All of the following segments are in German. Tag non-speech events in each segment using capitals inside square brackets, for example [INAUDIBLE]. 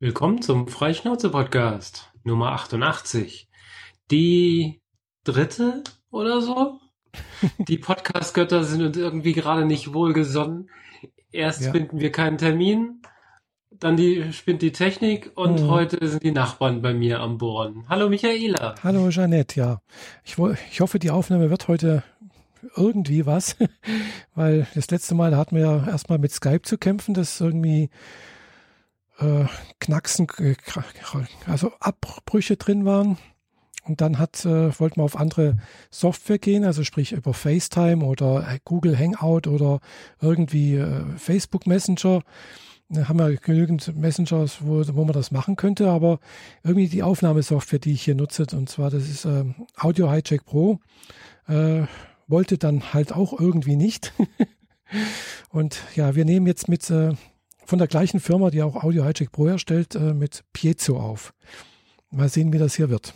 Willkommen zum Freischnauze-Podcast Nummer 88. Die dritte oder so? [LAUGHS] Die Podcast-Götter sind uns irgendwie gerade nicht wohlgesonnen. Erst Ja. finden wir keinen Termin, dann die, spinnt die Technik und Mhm. heute sind die Nachbarn bei mir am Bohren. Hallo Michaela. Hallo Jeanette, ja. Ich, ich hoffe, die Aufnahme wird heute irgendwie was, [LAUGHS] weil das letzte Mal hatten wir ja erstmal mit Skype zu kämpfen, dass irgendwie äh, Knacksen, äh, also Abbrüche drin waren. Und dann hat, äh, wollten wir auf andere Software gehen, also sprich über FaceTime oder äh, Google Hangout oder irgendwie äh, Facebook Messenger. Da haben wir genügend Messengers, wo, wo man das machen könnte, aber irgendwie die Aufnahmesoftware, die ich hier nutze, und zwar das ist ähm, Audio Hijack Pro, äh, wollte dann halt auch irgendwie nicht. [LAUGHS] und ja, wir nehmen jetzt mit äh, von der gleichen Firma, die auch Audio Hijack Pro herstellt, äh, mit Piezo auf. Mal sehen, wie das hier wird.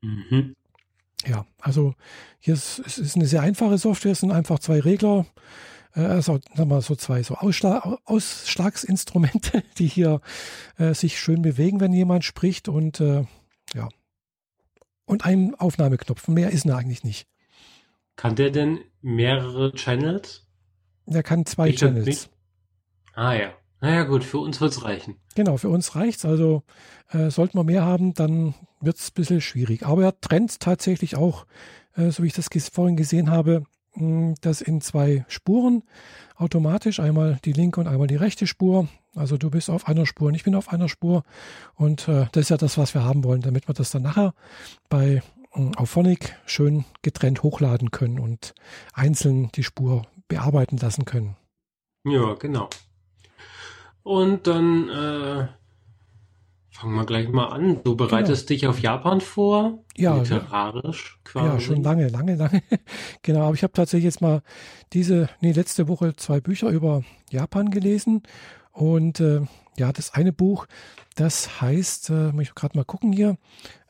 Mhm. Ja, also hier ist, es ist eine sehr einfache Software, es sind einfach zwei Regler, äh, also sagen wir so zwei so Ausschlag, Ausschlagsinstrumente, [LAUGHS] die hier äh, sich schön bewegen, wenn jemand spricht und äh, ja. Und ein Aufnahmeknopf. Mehr ist er eigentlich nicht. Kann der denn mehrere Channels? Er kann zwei Ich Channels. Ah ja. Naja gut, für uns wird's reichen. Genau, für uns reicht's. Also äh, sollten wir mehr haben, dann wird's ein bisschen schwierig. Aber er trennt tatsächlich auch, äh, so wie ich das vorhin gesehen habe, mh, das in zwei Spuren automatisch. Einmal die linke und einmal die rechte Spur. Also du bist auf einer Spur und ich bin auf einer Spur. Und äh, das ist ja das, was wir haben wollen, damit wir das dann nachher bei mh, Auphonic schön getrennt hochladen können und einzeln die Spur bearbeiten lassen können. Ja, genau. Und dann äh, fangen wir gleich mal an. Du bereitest dich auf Japan vor, Ja, literarisch quasi. Ja, schon lange, lange, lange. [LAUGHS] genau, aber ich habe tatsächlich jetzt mal diese, nee, letzte Woche zwei Bücher über Japan gelesen. Und äh, ja, das eine Buch, das heißt, äh, muss ich gerade mal gucken hier,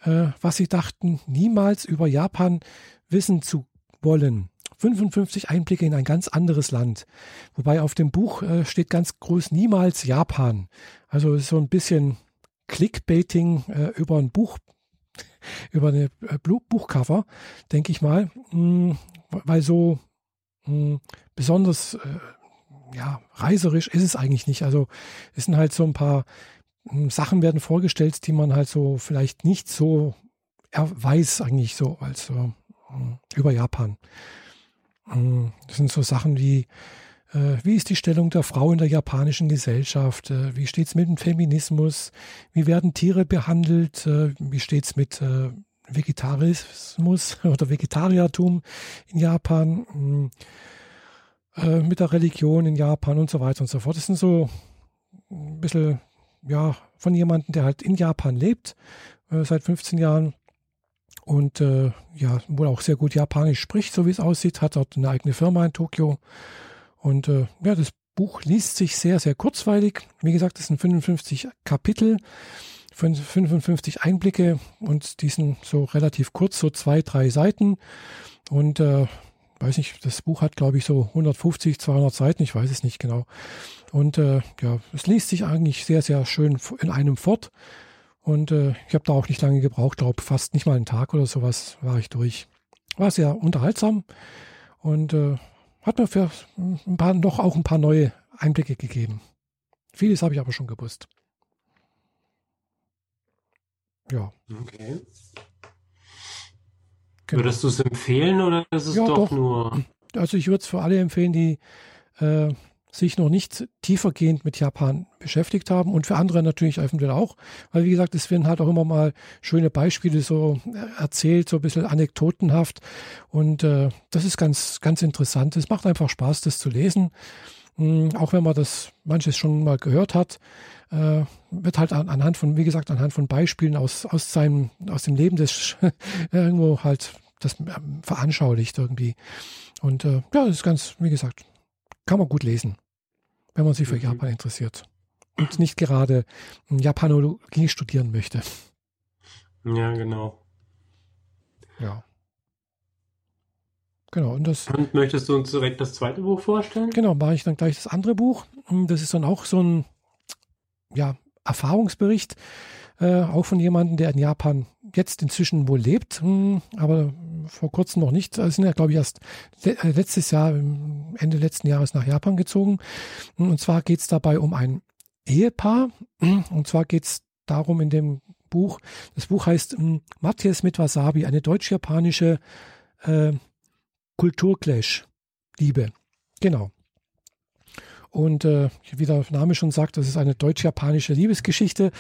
äh, was sie dachten, niemals über Japan wissen zu wollen. 55 Einblicke in ein ganz anderes Land. Wobei auf dem Buch äh, steht ganz groß niemals Japan. Also so ein bisschen Clickbaiting äh, über ein Buch, [LAUGHS] über eine äh, Buchcover, denke ich mal, mh, weil so mh, besonders äh, ja, reiserisch ist es eigentlich nicht. Also es sind halt so ein paar mh, Sachen werden vorgestellt, die man halt so vielleicht nicht so er weiß eigentlich so als über Japan. Mh, Das sind so Sachen wie äh, wie ist die Stellung der Frau in der japanischen Gesellschaft? Äh, Wie steht's mit dem Feminismus? Wie werden Tiere behandelt? Äh, Wie steht's mit äh, Vegetarismus [LAUGHS] oder Vegetariertum in Japan? Äh, Mit der Religion in Japan und so weiter und so fort. Das sind so ein bisschen, ja, von jemandem, der halt in Japan lebt, seit 15 Jahren und äh, ja, wohl auch sehr gut Japanisch spricht, so wie es aussieht, hat dort eine eigene Firma in Tokio. Und äh, ja, das Buch liest sich sehr, sehr kurzweilig. Wie gesagt, es sind 55 Kapitel, fün- 55 Einblicke und die sind so relativ kurz, so zwei, drei Seiten. Und äh, weiß nicht, das Buch hat, glaube ich, so 150, 200 Seiten, ich weiß es nicht genau. Und äh, ja, es liest sich eigentlich sehr, sehr schön in einem fort. Und äh, ich habe da auch nicht lange gebraucht, glaube fast nicht mal einen Tag oder sowas war ich durch. War sehr unterhaltsam und äh, hat mir für ein paar, noch auch ein paar neue Einblicke gegeben. Vieles habe ich aber schon gewusst. Ja, Okay. genau. Würdest du es empfehlen oder ist es Ja, doch, doch. nur... Also ich würde es für alle empfehlen, die äh, sich noch nicht tiefergehend mit Japan beschäftigt haben und für andere natürlich eventuell auch, weil wie gesagt, es werden halt auch immer mal schöne Beispiele so äh, erzählt, so ein bisschen anekdotenhaft und äh, das ist ganz, ganz interessant. Es macht einfach Spaß, das zu lesen, Mm, auch wenn man das manches schon mal gehört hat, äh, wird halt an, anhand von, wie gesagt, anhand von Beispielen aus, aus seinem, aus dem Leben des [LAUGHS] irgendwo halt das ähm, veranschaulicht irgendwie. Und äh, ja, das ist ganz, wie gesagt, kann man gut lesen, wenn man sich für Mhm. Japan interessiert und nicht gerade Japanologie studieren möchte. Ja, genau. Ja. Genau, und das, Und möchtest du uns direkt das zweite Buch vorstellen? genau, mache ich dann gleich das andere Buch. Und Das ist dann auch so ein, ja, Erfahrungsbericht, äh, auch von jemandem, der in Japan jetzt inzwischen wohl lebt, hm, aber vor kurzem noch nicht. Also sind ja, glaube ich, erst äh, letztes Jahr, Ende letzten Jahres nach Japan gezogen. Und zwar geht es dabei um ein Ehepaar. Und zwar geht es darum in dem Buch, das Buch heißt hm, Matthias mit Wasabi, eine deutsch-japanische äh, Kulturclash. Liebe. Genau. Und äh, wie der Name schon sagt, das ist eine deutsch-japanische Liebesgeschichte.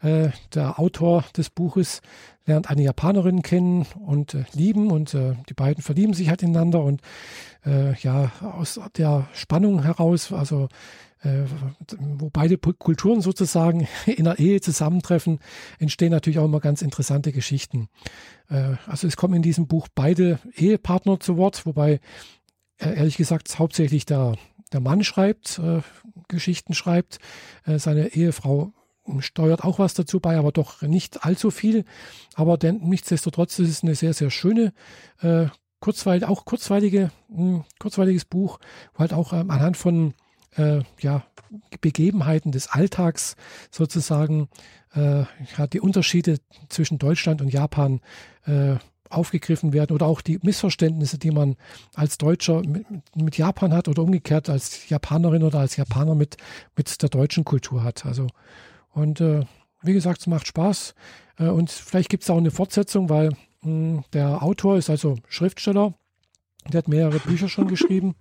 Äh, der Autor des Buches lernt eine Japanerin kennen und äh, lieben und äh, die beiden verlieben sich halt ineinander und äh, ja, aus der Spannung heraus, also äh, wo beide Kulturen sozusagen [LAUGHS] in der Ehe zusammentreffen, entstehen natürlich auch immer ganz interessante Geschichten. Äh, also es kommen in diesem Buch beide Ehepartner zu Wort, wobei ehrlich gesagt hauptsächlich der der Mann schreibt, äh, Geschichten schreibt, äh, seine Ehefrau steuert auch was dazu bei, aber doch nicht allzu viel. Aber denn, nichtsdestotrotz ist es eine sehr, sehr schöne, äh, kurzweil, auch kurzweilige, mh, hm, kurzweiliges Buch, wo halt auch ähm, anhand von äh, ja, Begebenheiten des Alltags sozusagen äh, ja, die Unterschiede zwischen Deutschland und Japan äh, aufgegriffen werden oder auch die Missverständnisse, die man als Deutscher mit, mit, Japan hat oder umgekehrt als Japanerin oder als Japaner mit, mit der deutschen Kultur hat. Also und äh, wie gesagt, es macht Spaß äh, und vielleicht gibt es auch eine Fortsetzung, weil mh, hm, der Autor ist also Schriftsteller. Der hat mehrere Bücher schon geschrieben.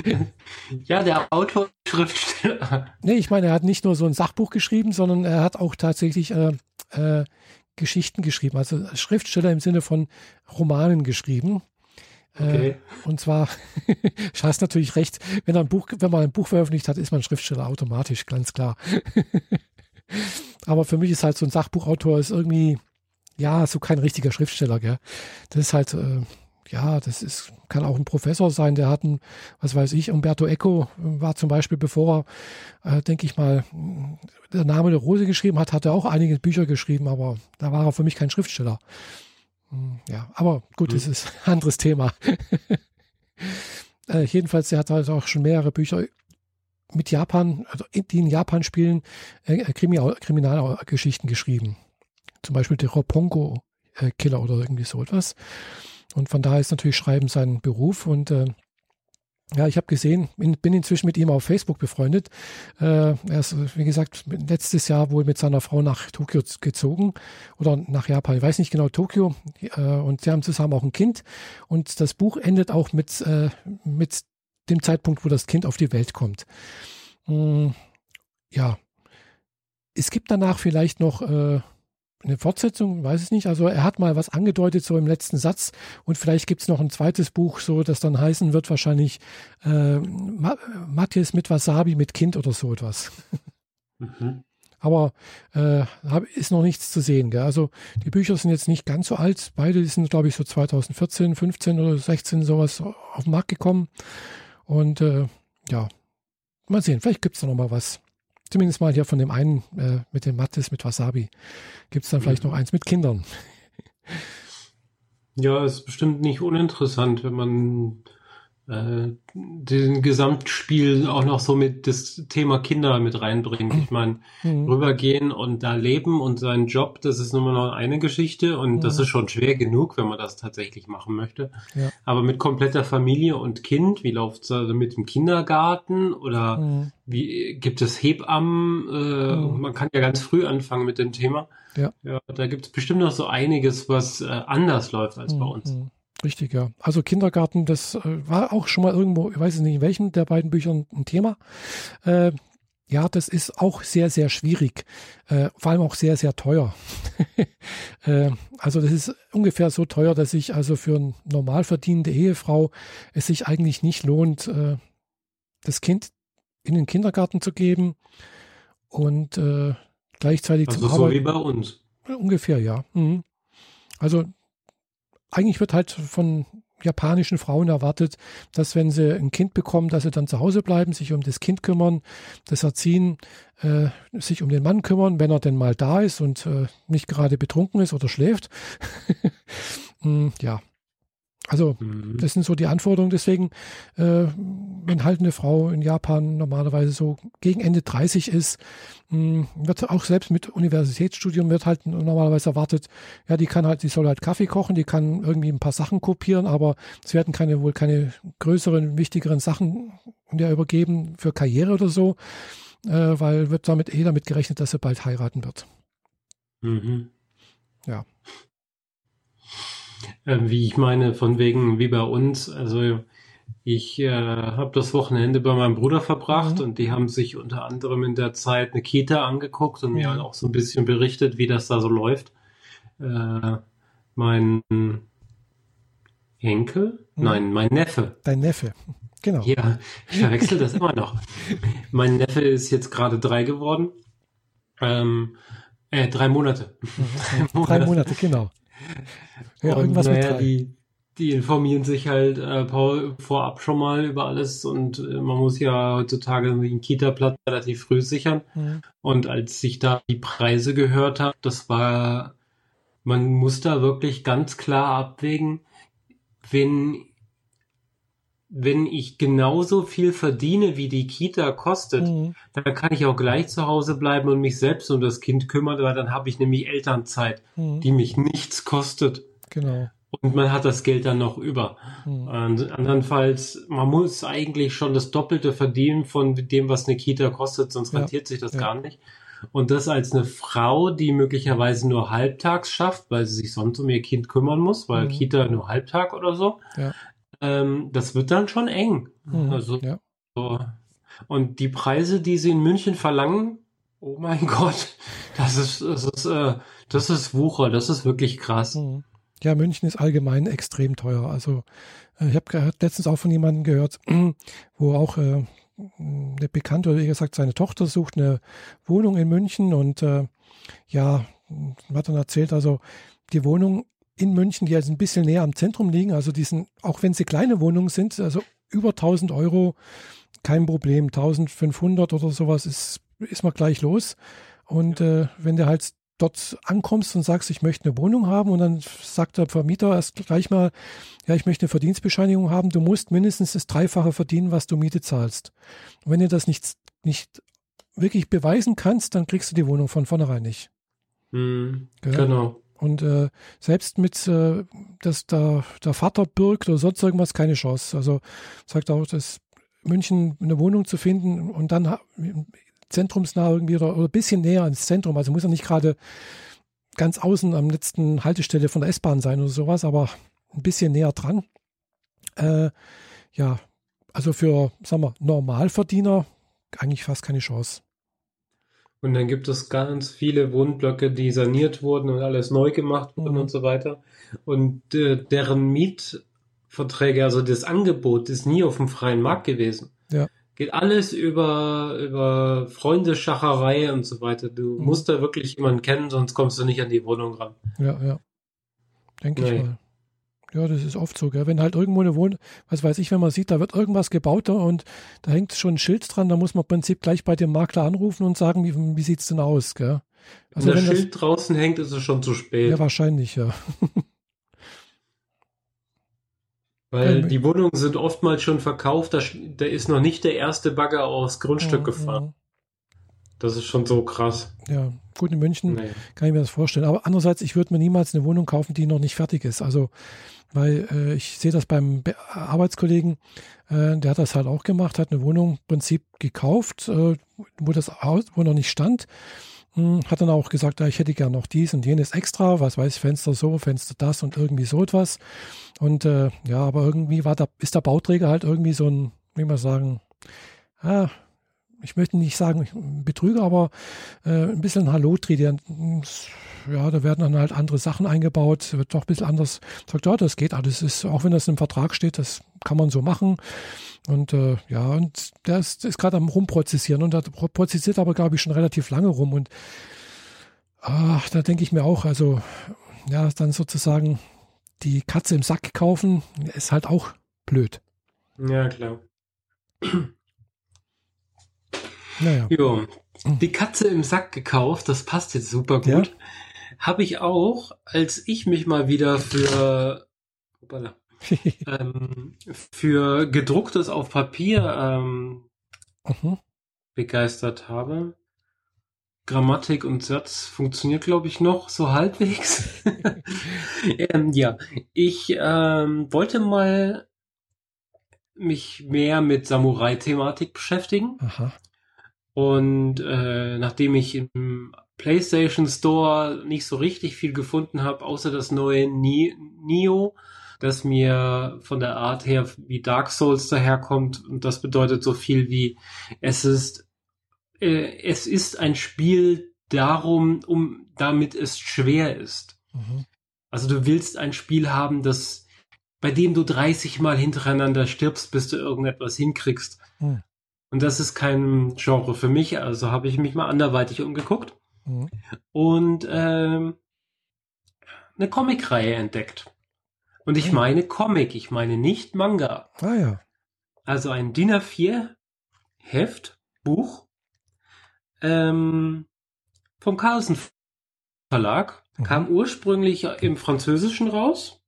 [LAUGHS] ja, der Autor Schriftsteller. Nee, ich meine, er hat nicht nur so ein Sachbuch geschrieben, sondern er hat auch tatsächlich äh, äh, Geschichten geschrieben, also Schriftsteller im Sinne von Romanen geschrieben. Äh, okay. Äh, und zwar, [LAUGHS] du hast natürlich recht, wenn, ein Buch, wenn man ein Buch veröffentlicht hat, ist man Schriftsteller automatisch, ganz klar. [LAUGHS] Aber für mich ist halt so ein Sachbuchautor ist irgendwie, ja, so kein richtiger Schriftsteller, gell. Das ist halt, äh, ja, das ist, kann auch ein Professor sein, der hat ein, was weiß ich, Umberto Eco war zum Beispiel, bevor er, äh, denke ich mal, der Name der Rose geschrieben hat, hat er auch einige Bücher geschrieben, aber da war er für mich kein Schriftsteller. Hm, ja, aber gut, mhm. das ist ein anderes Thema. [LAUGHS] äh, jedenfalls, er hat halt auch schon mehrere Bücher mit Japan, also die in Japan spielen, äh, Kriminalgeschichten geschrieben. Zum Beispiel der Ropongo-Killer oder irgendwie so etwas. Und von daher ist natürlich Schreiben sein Beruf. Und äh, ja, ich habe gesehen, bin inzwischen mit ihm auf Facebook befreundet. Äh, er ist, wie gesagt, letztes Jahr wohl mit seiner Frau nach Tokio gezogen oder nach Japan, ich weiß nicht genau, Tokio. Äh, und sie haben zusammen auch ein Kind. Und das Buch endet auch mit, äh, mit dem Zeitpunkt, wo das Kind auf die Welt kommt. Mm, ja, es gibt danach vielleicht noch äh, eine Fortsetzung, weiß ich nicht. Also er hat mal was angedeutet so im letzten Satz und vielleicht gibt es noch ein zweites Buch, so das dann heißen wird wahrscheinlich äh, Matthias mit Wasabi mit Kind oder so etwas. [LAUGHS] Mhm. Aber äh, ist noch nichts zu sehen. Gell? Also die Bücher sind jetzt nicht ganz so alt. Beide sind, glaube ich, so 2014, 15 oder 16 sowas auf den Markt gekommen. Und äh, ja, mal sehen, vielleicht gibt es noch mal was. Zumindest mal hier von dem einen äh, mit dem Mattes mit Wasabi. Gibt es dann vielleicht mhm. noch eins mit Kindern. Ja, ist bestimmt nicht uninteressant, wenn man äh, den Gesamtspiel auch noch so mit das Thema Kinder mit reinbringt. Ich meine, mhm. rübergehen und da leben und seinen Job, das ist nur noch eine Geschichte und mhm. das ist schon schwer genug, wenn man das tatsächlich machen möchte. Ja. Aber mit kompletter Familie und Kind, wie läuft's da mit dem Kindergarten oder mhm. wie gibt es Hebammen? Äh, mhm. Man kann ja ganz früh anfangen mit dem Thema. Ja, ja da gibt es bestimmt noch so einiges, was äh, anders läuft als bei mhm. uns. Richtig, ja. Also Kindergarten, das äh, war auch schon mal irgendwo, ich weiß nicht in welchem der beiden Büchern ein Thema. Äh, ja, das ist auch sehr, sehr schwierig, äh, vor allem auch sehr, sehr teuer. [LAUGHS] äh, also das ist ungefähr so teuer, dass sich also für eine normal verdienende Ehefrau es sich eigentlich nicht lohnt, äh, das Kind in den Kindergarten zu geben und äh, gleichzeitig also zu so arbeiten. wie bei uns. Ungefähr, ja. Mhm. Also eigentlich wird halt von japanischen Frauen erwartet, dass wenn sie ein Kind bekommen, dass sie dann zu Hause bleiben, sich um das Kind kümmern, das Erziehen, äh, sich um den Mann kümmern, wenn er denn mal da ist und äh, nicht gerade betrunken ist oder schläft. mm, [LAUGHS] ja. Also mhm. das sind so die Anforderungen. Deswegen, äh, wenn halt eine Frau in Japan normalerweise so gegen Ende 30 ist, mh, wird auch selbst mit Universitätsstudium wird halt normalerweise erwartet, ja, die kann halt, die soll halt Kaffee kochen, die kann irgendwie ein paar Sachen kopieren, aber es werden keine wohl keine größeren, wichtigeren Sachen der übergeben für Karriere oder so, äh, weil wird damit eh damit gerechnet, dass sie bald heiraten wird. Mhm. Ja. Ähm, wie ich meine, von wegen wie bei uns, also ich äh, habe das Wochenende bei meinem Bruder verbracht mhm. und die haben sich unter anderem in der Zeit eine Kita angeguckt und mhm. mir auch so ein bisschen berichtet, wie das da so läuft. Äh, mein Enkel? Mhm. Nein, mein Neffe. Dein Neffe, genau. Ja, ich verwechsel das immer noch. [LAUGHS] Mein Neffe ist jetzt gerade drei geworden. Ähm, äh, drei Monate. Mhm. [LAUGHS] drei Monate, genau. Ja, und, irgendwas naja, mit drei. Die, die informieren sich halt äh, vorab schon mal über alles und äh, man muss ja heutzutage den Kita-Platz relativ früh sichern. Mhm. Und als ich da die Preise gehört habe, das war, man muss da wirklich ganz klar abwägen, wenn wenn ich genauso viel verdiene, wie die Kita kostet, mhm. dann kann ich auch gleich zu Hause bleiben und mich selbst um das Kind kümmern, weil dann habe ich nämlich Elternzeit, mhm. die mich nichts kostet. Genau. Und man hat das Geld dann noch über. Mhm. Und andernfalls, man muss eigentlich schon das Doppelte verdienen von dem, was eine Kita kostet, sonst ja. rentiert sich das ja. gar nicht. Und das als eine Frau, die möglicherweise nur halbtags schafft, weil sie sich sonst um ihr Kind kümmern muss, weil mhm. Kita nur halbtag oder so. Ja. Ähm, das wird dann schon eng. Mhm. Also, ja. so. Und die Preise, die sie in München verlangen, oh mein [LAUGHS] Gott, das ist, das ist, äh, das ist Wucher, das ist wirklich krass. Mhm. Ja, München ist allgemein extrem teuer. Also äh, ich habe letztens auch von jemandem gehört, [CLEARS THROAT] wo auch äh, eine Bekannte oder wie gesagt seine Tochter sucht eine Wohnung in München und äh, ja, hat dann erzählt, also die Wohnung in München, die jetzt ein bisschen näher am Zentrum liegen, also die sind, auch wenn sie kleine Wohnungen sind, also über 1000 Euro, kein Problem, 1500 oder sowas ist, ist man gleich los. Und äh, wenn der halt dort ankommst und sagst, ich möchte eine Wohnung haben und dann sagt der Vermieter erst gleich mal, ja, ich möchte eine Verdienstbescheinigung haben, du musst mindestens das Dreifache verdienen, was du Miete zahlst. Und wenn du das nicht, nicht wirklich beweisen kannst, dann kriegst du die Wohnung von vornherein nicht. Mhm, genau. Und äh, selbst mit, äh, dass der, der Vater bürgt oder sonst irgendwas, keine Chance. Also sagt auch, dass München eine Wohnung zu finden und dann zentrumsnah irgendwie oder, oder ein bisschen näher ans Zentrum. Also muss ja nicht gerade ganz außen am letzten Haltestelle von der S-Bahn sein oder sowas, aber ein bisschen näher dran. Äh, ja, also für, sagen wir, Normalverdiener eigentlich fast keine Chance. Und dann gibt es ganz viele Wohnblöcke, die saniert wurden und alles neu gemacht wurden mhm. und so weiter. Und äh, deren Mietverträge, also das Angebot, ist nie auf dem freien Markt gewesen. Ja. Geht alles über, über Freundeschacherei und so weiter. Du mhm. musst da wirklich jemanden kennen, sonst kommst du nicht an die Wohnung ran. Ja, ja. Denke ich mal. Ja, das ist oft so, gell? Wenn halt irgendwo eine Wohnung, was weiß ich, wenn man sieht, da wird irgendwas gebaut und da hängt schon ein Schild dran, da muss man im Prinzip gleich bei dem Makler anrufen und sagen, wie, wie sieht's denn aus, gell? Also wenn das Schild draußen hängt, ist es schon zu spät. Ja, wahrscheinlich, ja. [LAUGHS] Weil die Wohnungen sind oftmals schon verkauft, da, da ist noch nicht der erste Bagger aufs Grundstück ja, gefahren. Ja. Das ist schon so krass. Ja, gut, in München nee. kann ich mir das vorstellen. Aber andererseits, ich würde mir niemals eine Wohnung kaufen, die noch nicht fertig ist. Also, weil äh, ich sehe das beim Be Arbeitskollegen, äh, der hat das halt auch gemacht, hat eine Wohnung im Prinzip gekauft, äh, wo das Haus, wo noch nicht stand hm, hat dann auch gesagt, ja, ich hätte gern noch dies und jenes extra, was weiß ich, Fenster so, Fenster das und irgendwie so etwas. Und äh, ja, aber irgendwie war da, ist der Bauträger halt irgendwie so ein, wie man sagen, ja, ich möchte nicht sagen Betrüger, aber äh, ein bisschen Halotri. Der, ja, da werden dann halt andere Sachen eingebaut, wird doch ein bisschen anders. Sagt, ja, das geht alles. Ist, auch wenn das im Vertrag steht, das kann man so machen. Und äh, ja, und der ist, ist gerade am rumprozessieren und der prozessiert aber, glaube ich, schon relativ lange rum. Und ach, da denke ich mir auch, also ja, dann sozusagen die Katze im Sack kaufen, ist halt auch blöd. Ja, klar. Naja. Jo. Die Katze im Sack gekauft, das passt jetzt super gut. Ja? Habe ich auch, als ich mich mal wieder für, [LAUGHS] ähm, für gedrucktes auf Papier ähm, Mhm. begeistert habe. Grammatik und Satz funktioniert, glaube ich, noch so halbwegs. [LAUGHS] ähm, ja, ich ähm, wollte mal mich mehr mit Samurai-Thematik beschäftigen. Aha. Und äh, nachdem ich im PlayStation Store nicht so richtig viel gefunden habe, außer das neue Ni- Nio, das mir von der Art her wie Dark Souls daherkommt, und das bedeutet so viel wie es ist äh, es ist ein Spiel darum, um damit es schwer ist. Mhm. Also du willst ein Spiel haben, das bei dem du 30 Mal hintereinander stirbst, bis du irgendetwas hinkriegst. Hm. Und das ist kein Genre für mich, also habe ich mich mal anderweitig umgeguckt Mhm. und ähm, eine Comicreihe entdeckt. Und ich Hm. meine Comic, ich meine nicht Manga. Ah ja. Also ein DIN A4 Heft, Buch ähm, vom Carlsen Verlag, Mhm. kam ursprünglich im Französischen raus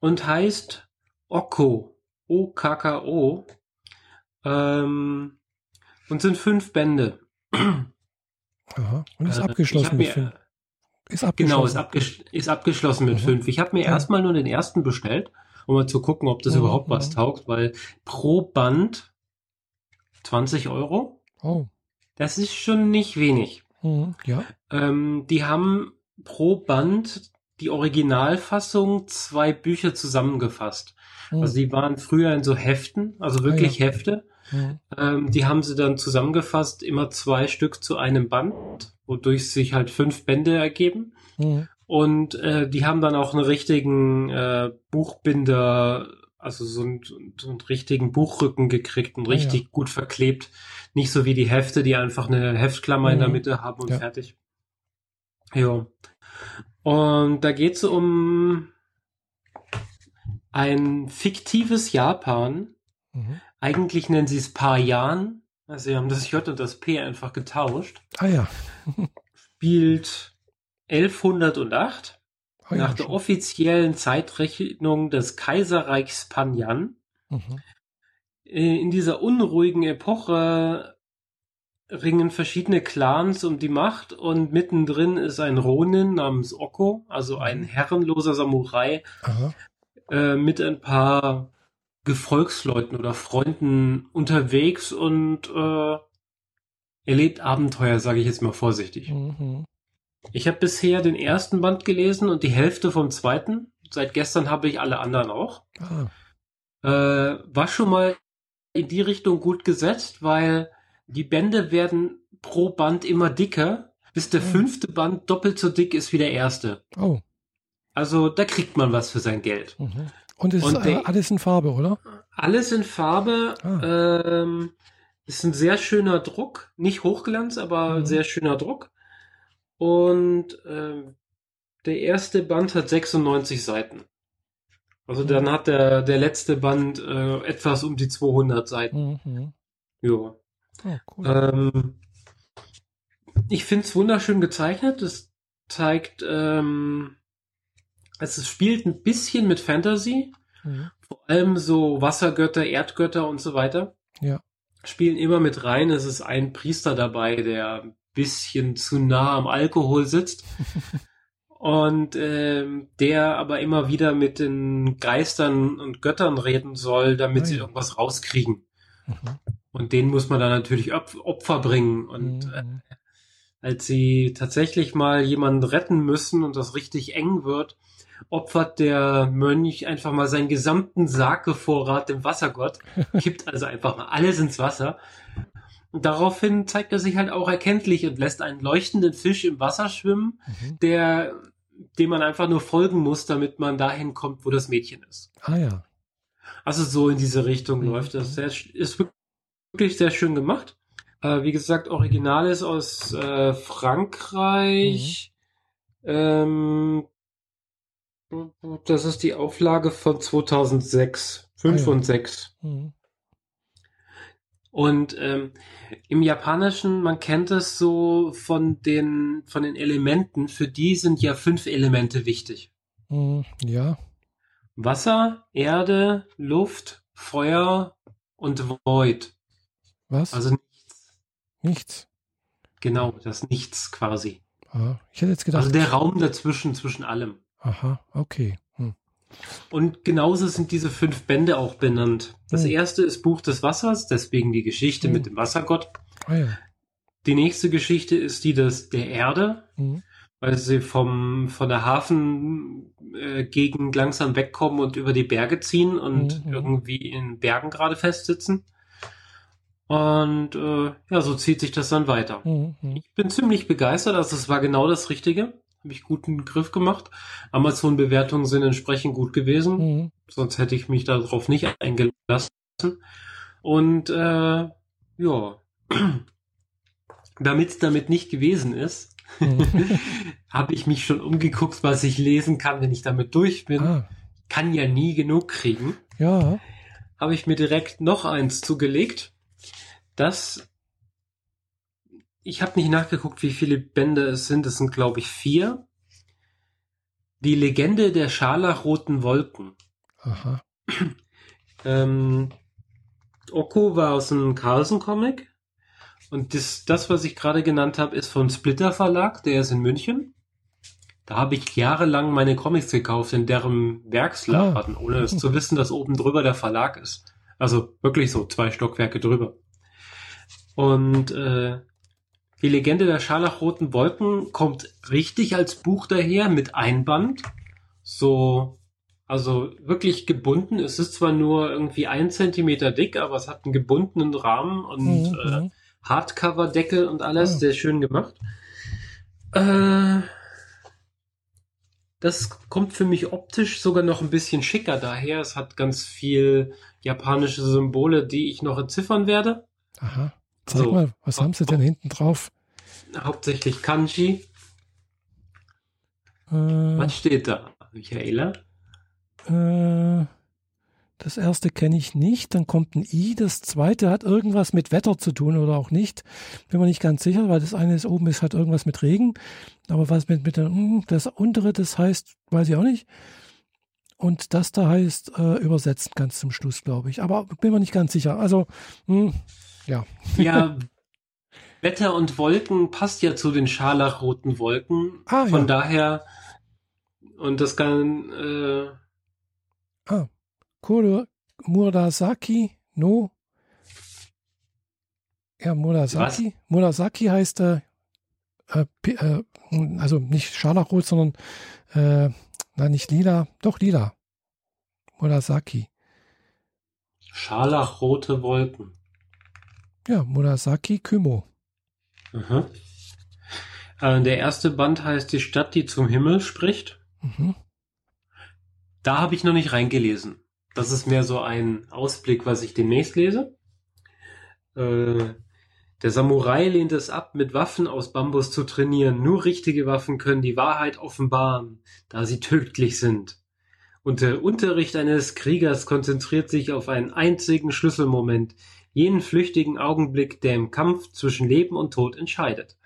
und heißt Okko, O-K-K-O, ähm, und sind fünf Bände. Aha. Und ist Äh, abgeschlossen mit mir- fünf. Ist abgeschlossen. Genau, ist, abgesch ist abgeschlossen mit Mhm. fünf. Ich habe mir Ja. erstmal nur den ersten bestellt, um mal zu gucken, ob das Mhm, überhaupt was mhm. taugt, weil pro Band 20 Euro, Oh. das ist schon nicht wenig. Mhm. Ja. Ähm, die haben pro Band die Originalfassung zwei Bücher zusammengefasst. Mhm. Also die waren früher in so Heften, also wirklich Hefte. Mhm. Ähm, die haben sie dann zusammengefasst, immer zwei Stück zu einem Band, wodurch sich halt fünf Bände ergeben. Mhm. Und äh, die haben dann auch einen richtigen äh, Buchbinder, also so einen, so einen richtigen Buchrücken gekriegt und Ah, ja. richtig gut verklebt. Nicht so wie die Hefte, die einfach eine Heftklammer in der Mhm. Mitte haben und Ja. fertig. Ja. Und da geht's um ein fiktives Japan. Mhm. Eigentlich nennen sie es Payan. Also sie haben das J und das P einfach getauscht. Ah ja. Spielt 1108 Ah, ja nach der schon. offiziellen Zeitrechnung des Kaiserreichs Panyan. Mhm. Äh, In dieser unruhigen Epoche ringen verschiedene Clans um die Macht und mittendrin ist ein Ronin namens Okko, also ein Mhm. herrenloser Samurai äh, mit ein paar Gefolgsleuten oder Freunden unterwegs und äh, erlebt Abenteuer, sage ich jetzt mal vorsichtig. Mhm. Ich habe bisher den ersten Band gelesen und die Hälfte vom zweiten. Seit gestern habe ich alle anderen auch. Ah. Äh, war schon mal in die Richtung gut gesetzt, weil die Bände werden pro Band immer dicker, bis der Mhm. fünfte Band doppelt so dick ist wie der erste. Oh. Also da kriegt man was für sein Geld. Mhm. Und es Und ist äh, alles in Farbe, oder? Alles in Farbe. Ah. Ähm, ist ein sehr schöner Druck. Nicht Hochglanz, aber Mhm. sehr schöner Druck. Und ähm, der erste Band hat 96 Seiten. Also Mhm. dann hat der, der letzte Band äh, etwas um die 200 Seiten. Mhm. Ja. Oh, cool. Ähm, ich finde es wunderschön gezeichnet. Es zeigt, ähm, es spielt ein bisschen mit Fantasy. Mhm. Vor allem so Wassergötter, Erdgötter und so weiter. Ja. Spielen immer mit rein. Es ist ein Priester dabei, der ein bisschen zu nah am Alkohol sitzt. [LAUGHS] und ähm, der aber immer wieder mit den Geistern und Göttern reden soll, damit Ah, sie ja. irgendwas rauskriegen. Mhm. Und denen muss man dann natürlich Opf- Opfer bringen. Und äh, Mhm. als sie tatsächlich mal jemanden retten müssen und das richtig eng wird, opfert der Mönch einfach mal seinen gesamten Sakevorrat dem Wassergott, [LAUGHS] kippt also einfach mal alles ins Wasser. Und daraufhin zeigt er sich halt auch erkenntlich und lässt einen leuchtenden Fisch im Wasser schwimmen, Mhm. der, dem man einfach nur folgen muss, damit man dahin kommt, wo das Mädchen ist. Ah ja. Also so in diese Richtung Mhm. läuft das. Sehr, ist wirklich sehr schön gemacht. Äh, wie gesagt, Original ist aus äh, Frankreich. Ähm, das ist die Auflage von 2006. 5 Ah ja. und 6. Mhm. Und ähm, im Japanischen, man kennt es so von den, von den Elementen, für die sind ja fünf Elemente wichtig. Mhm. Ja. Wasser, Erde, Luft, Feuer und Void. Was? Also nichts. Nichts. Genau, das Nichts quasi. Ah, ich hätte jetzt gedacht. Also der Raum dazwischen, zwischen allem. Aha, okay. Hm. Und genauso sind diese fünf Bände auch benannt. Das Hm. erste ist Buch des Wassers, deswegen die Geschichte Hm. mit dem Wassergott. Ah ja. Die nächste Geschichte ist die des, der Erde, Hm. weil sie vom, von der Hafengegend langsam wegkommen und über die Berge ziehen und Mhm. irgendwie in Bergen gerade festsitzen. Und äh, ja, so zieht sich das dann weiter. Hm. Hm. Ich bin ziemlich begeistert, also es war genau das Richtige. Habe ich guten Griff gemacht. Amazon-Bewertungen sind entsprechend gut gewesen. Hm. Sonst hätte ich mich darauf nicht eingelassen. Und äh, ja, [CLEARS THROAT] damit es damit nicht gewesen ist, [LAUGHS] Hm. habe ich mich schon umgeguckt, was ich lesen kann, wenn ich damit durch bin. ah, Kann ja nie genug kriegen. ja. Habe ich mir direkt noch eins zugelegt. Das ich habe nicht nachgeguckt, wie viele Bände es sind. Es sind, glaube ich, vier. Die Legende der scharlachroten Wolken. Aha. [CLEARS THROAT] Ähm, Oko war aus einem Carlsen-Comic. Und das, das, was ich gerade genannt habe, ist vom Splitter Verlag. Der ist in München. Da habe ich jahrelang meine Comics gekauft in deren Werksladen, ohne es zu wissen, dass oben drüber der Verlag ist. Also wirklich so zwei Stockwerke drüber. Und äh, die Legende der scharlachroten Wolken kommt richtig als Buch daher mit Einband. So, also wirklich gebunden. Es ist zwar nur irgendwie ein Zentimeter dick, aber es hat einen gebundenen Rahmen und Mhm, äh, mhm. Hardcover-Deckel und alles. Ah. Sehr schön gemacht. Äh, das kommt für mich optisch sogar noch ein bisschen schicker daher. Es hat ganz viel japanische Symbole, die ich noch entziffern werde. Aha. Zeig So. mal, was haben sie denn hinten drauf? Hauptsächlich Kanji. Äh, Was steht da, Michaela? Äh, das erste kenne ich nicht, dann kommt ein I, das zweite hat irgendwas mit Wetter zu tun oder auch nicht. Bin mir nicht ganz sicher, weil das eine ist oben ist hat irgendwas mit Regen, aber was mit, mit der, hm, das untere, das heißt, weiß ich auch nicht. Und das da heißt äh, übersetzt ganz zum Schluss, glaube ich. Aber bin mir nicht ganz sicher. Also, hm, ja. Ja, Wetter und Wolken passt ja zu den scharlachroten Wolken. Ah, Von ja. daher, und das kann, äh, Ah, Kuro Murasaki no. Ja, Murasaki. Murasaki heißt, äh, äh, äh, also nicht Scharlachrot, sondern, äh, nein, nicht lila, doch lila. Murasaki. scharlachrote Wolken. Ja, Murasaki Kymo. Aha. Äh, der erste Band heißt Die Stadt, die zum Himmel spricht. Mhm. Da habe ich noch nicht reingelesen. Das ist mehr so ein Ausblick, was ich demnächst lese. Äh, der Samurai lehnt es ab, mit Waffen aus Bambus zu trainieren. Nur richtige Waffen können die Wahrheit offenbaren, da sie tödlich sind. Und der Unterricht eines Kriegers konzentriert sich auf einen einzigen Schlüsselmoment, jenen flüchtigen Augenblick, der im Kampf zwischen Leben und Tod entscheidet.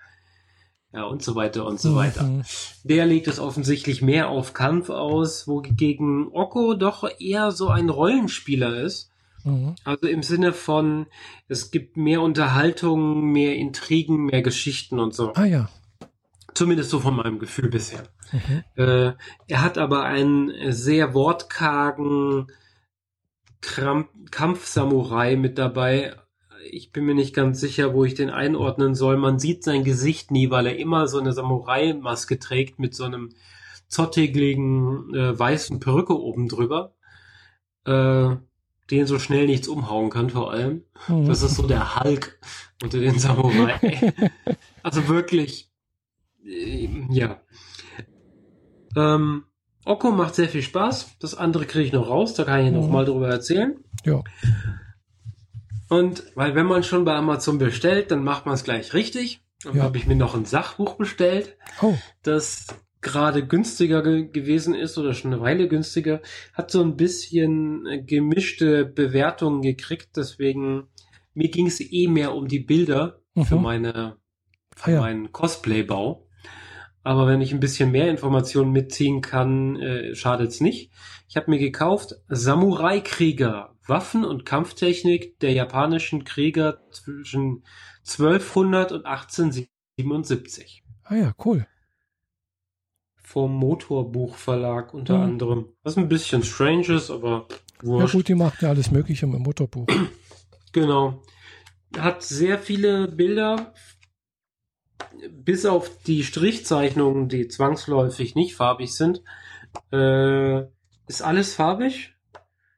Ja, und so weiter und so weiter. Mhm. Der legt es offensichtlich mehr auf Kampf aus, wogegen Okko doch eher so ein Rollenspieler ist. Mhm. Also im Sinne von, es gibt mehr Unterhaltung, mehr Intrigen, mehr Geschichten und so. Ah ja. Zumindest so von meinem Gefühl bisher. Mhm. Äh, er hat aber einen sehr wortkargen Kampfsamurai mit dabei. Ich bin mir nicht ganz sicher, wo ich den einordnen soll. Man sieht sein Gesicht nie, weil er immer so eine Samurai-Maske trägt mit so einem zottigligen äh, weißen Perücke oben drüber, äh, den so schnell nichts umhauen kann vor allem. Mhm. Das ist so der Hulk unter den Samurai. [LAUGHS] also wirklich, äh, ja. Ähm, Okko macht sehr viel Spaß. Das andere kriege ich noch raus, da kann ich noch Mhm. mal drüber erzählen. Ja. Und weil wenn man schon bei Amazon bestellt, dann macht man es gleich richtig. Dann Ja. habe ich mir noch ein Sachbuch bestellt, Oh, das gerade günstiger ge gewesen ist oder schon eine Weile günstiger. Hat so ein bisschen äh, gemischte Bewertungen gekriegt, deswegen mir ging es eh mehr um die Bilder für Mhm. meine für Ah ja. meinen Cosplay-Bau. Aber wenn ich ein bisschen mehr Informationen mitziehen kann, äh, schadet's nicht. Ich habe mir gekauft Samurai-Krieger, Waffen und Kampftechnik der japanischen Krieger zwischen 1200 und 1877. Ah ja, cool. Vom Motorbuchverlag unter Mhm. anderem. Was ein bisschen strange ist, aber Ja wurscht. gut, die macht ja alles Mögliche im Motorbuch. Genau. Hat sehr viele Bilder, bis auf die Strichzeichnungen, die zwangsläufig nicht farbig sind, äh, ist alles farbig.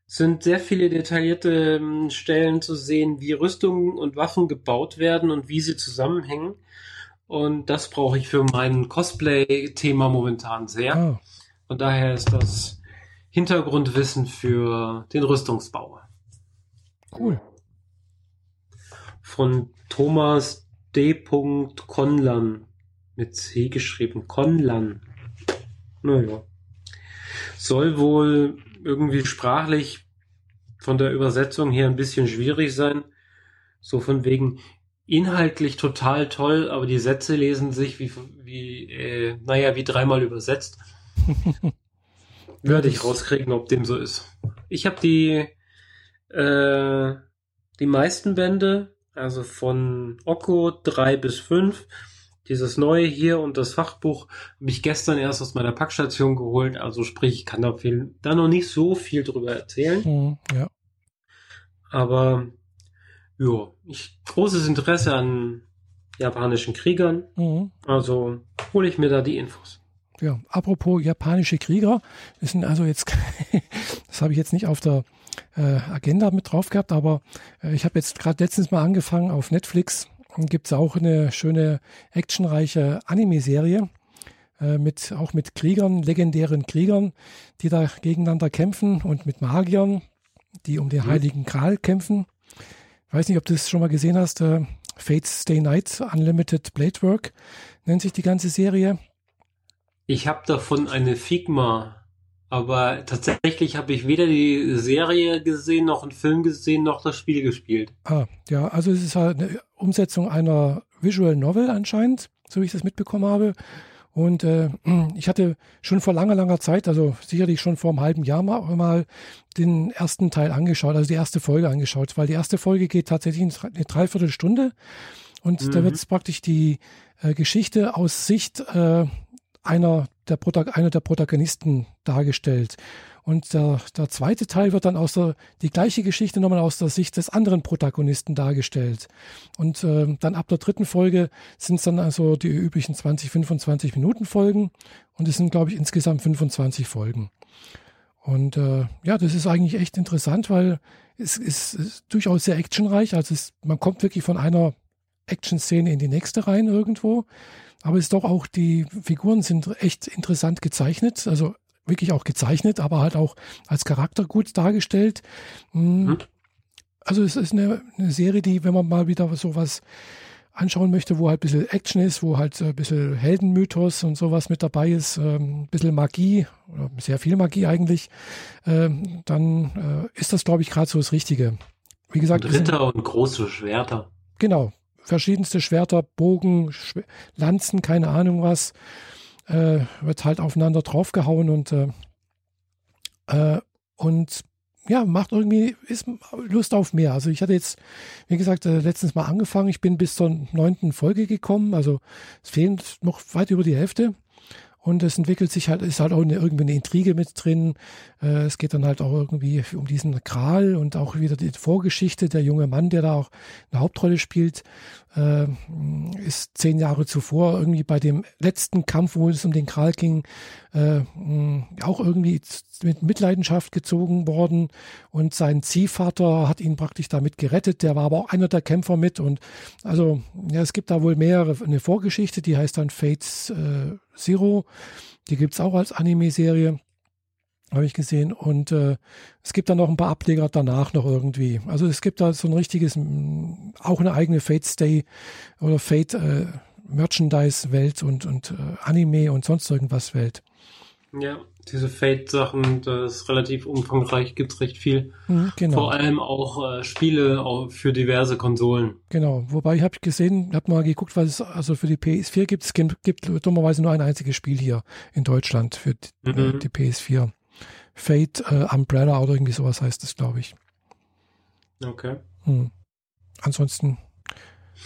Sind sehr viele detaillierte ähm, Stellen zu sehen, wie Rüstungen und Waffen gebaut werden und wie sie zusammenhängen. Und das brauche ich für mein Cosplay-Thema momentan sehr. Ah, Und daher ist das Hintergrundwissen für den Rüstungsbau. cool. von Thomas D. Conlan mit C geschrieben. Conlan. Naja. Soll wohl irgendwie sprachlich von der Übersetzung her ein bisschen schwierig sein. So von wegen inhaltlich total toll, aber die Sätze lesen sich wie, wie äh, naja, wie dreimal übersetzt. [LAUGHS] Werde ich rauskriegen, ob dem so ist. Ich habe die, äh, die meisten Bände, also von Okko drei bis fünf, dieses neue hier und das Fachbuch habe ich gestern erst aus meiner Packstation geholt. Also sprich, ich kann da, viel, da noch nicht so viel drüber erzählen. Hm, ja. Aber ja, ich großes Interesse an japanischen Kriegern. Mhm. Also hole ich mir da die Infos. Ja, apropos japanische Krieger, das sind also jetzt, [LAUGHS] das habe ich jetzt nicht auf der äh, Agenda mit drauf gehabt, aber äh, ich habe jetzt gerade letztens mal angefangen auf Netflix, gibt es auch eine schöne actionreiche Anime-Serie äh, mit auch mit Kriegern, legendären Kriegern, die da gegeneinander kämpfen und mit Magiern, die um den Mhm. Heiligen Gral kämpfen. Ich weiß nicht, ob du das schon mal gesehen hast. Äh, Fates Stay Night Unlimited Blade Work nennt sich die ganze Serie. Ich habe davon eine Figma, aber tatsächlich habe ich weder die Serie gesehen, noch einen Film gesehen, noch das Spiel gespielt. Ah, ja, also es ist halt eine Umsetzung einer Visual Novel anscheinend, so wie ich das mitbekommen habe. Und äh, [CLEARS THROAT] ich hatte schon vor langer, langer Zeit, also sicherlich schon vor einem halben Jahr mal, mal den ersten Teil angeschaut, also die erste Folge angeschaut, weil die erste Folge geht tatsächlich in eine Dreiviertelstunde und da Mhm. wird es praktisch die äh, Geschichte aus Sicht äh, einer der, einer der Protagonisten dargestellt. Und der, der zweite Teil wird dann aus der, die gleiche Geschichte nochmal aus der Sicht des anderen Protagonisten dargestellt. Und ähm, dann ab der dritten Folge sind es dann also die üblichen 20, 25 Minuten Folgen. Und es sind, glaube ich, insgesamt 25 Folgen. Und äh, ja, das ist eigentlich echt interessant, weil es ist, ist durchaus sehr actionreich. Also es, man kommt wirklich von einer Action-Szene in die nächste rein irgendwo. Aber es ist doch auch, die Figuren sind echt interessant gezeichnet. Also wirklich auch gezeichnet, aber halt auch als Charakter gut dargestellt. Mm, Mhm. Also es ist eine, eine Serie, die, wenn man mal wieder sowas anschauen möchte, wo halt ein bisschen Action ist, wo halt ein bisschen Heldenmythos und sowas mit dabei ist, ähm, ein bisschen Magie, sehr viel Magie eigentlich, ähm, dann äh, ist das, glaube ich, gerade so das Richtige. Wie gesagt, Und Ritter und große Schwerter. Genau. Verschiedenste Schwerter, Bogen, Schw Lanzen, keine Ahnung was. Äh, wird halt aufeinander draufgehauen und, äh, äh, und ja, macht irgendwie, ist Lust auf mehr. Also ich hatte jetzt, wie gesagt, äh, letztens mal angefangen. Ich bin bis zur neunten Folge gekommen. Also es fehlen noch weit über die Hälfte. Und es entwickelt sich halt, ist halt auch eine, irgendwie eine Intrige mit drin. Äh, es geht dann halt auch irgendwie um diesen Kral und auch wieder die Vorgeschichte. Der junge Mann, der da auch eine Hauptrolle spielt, äh, ist zehn Jahre zuvor irgendwie bei dem letzten Kampf, wo es um den Kral ging, äh, auch irgendwie mit Mitleidenschaft gezogen worden. Und sein Ziehvater hat ihn praktisch damit gerettet. Der war aber auch einer der Kämpfer mit. Und also, ja, es gibt da wohl mehrere, eine Vorgeschichte, die heißt dann Fates äh, Zero. Die gibt's auch als Anime-Serie. Habe ich gesehen. Und äh, es gibt dann noch ein paar Ableger danach noch irgendwie. Also es gibt da so ein richtiges, auch eine eigene Fate Stay oder Fate äh, Merchandise-Welt und, und äh, Anime und sonst irgendwas Welt. Ja, diese Fate-Sachen, das ist relativ umfangreich, gibt's recht viel. Mhm, genau. Vor allem auch äh, Spiele auch für diverse Konsolen. Genau, wobei ich habe gesehen, habe mal geguckt, was es also für die PS4 gibt. Es gibt, gibt dummerweise nur ein einziges Spiel hier in Deutschland für die, äh, Mhm. die PS4. Fate äh, Umbrella oder irgendwie sowas heißt es, glaube ich. Okay. Hm. Ansonsten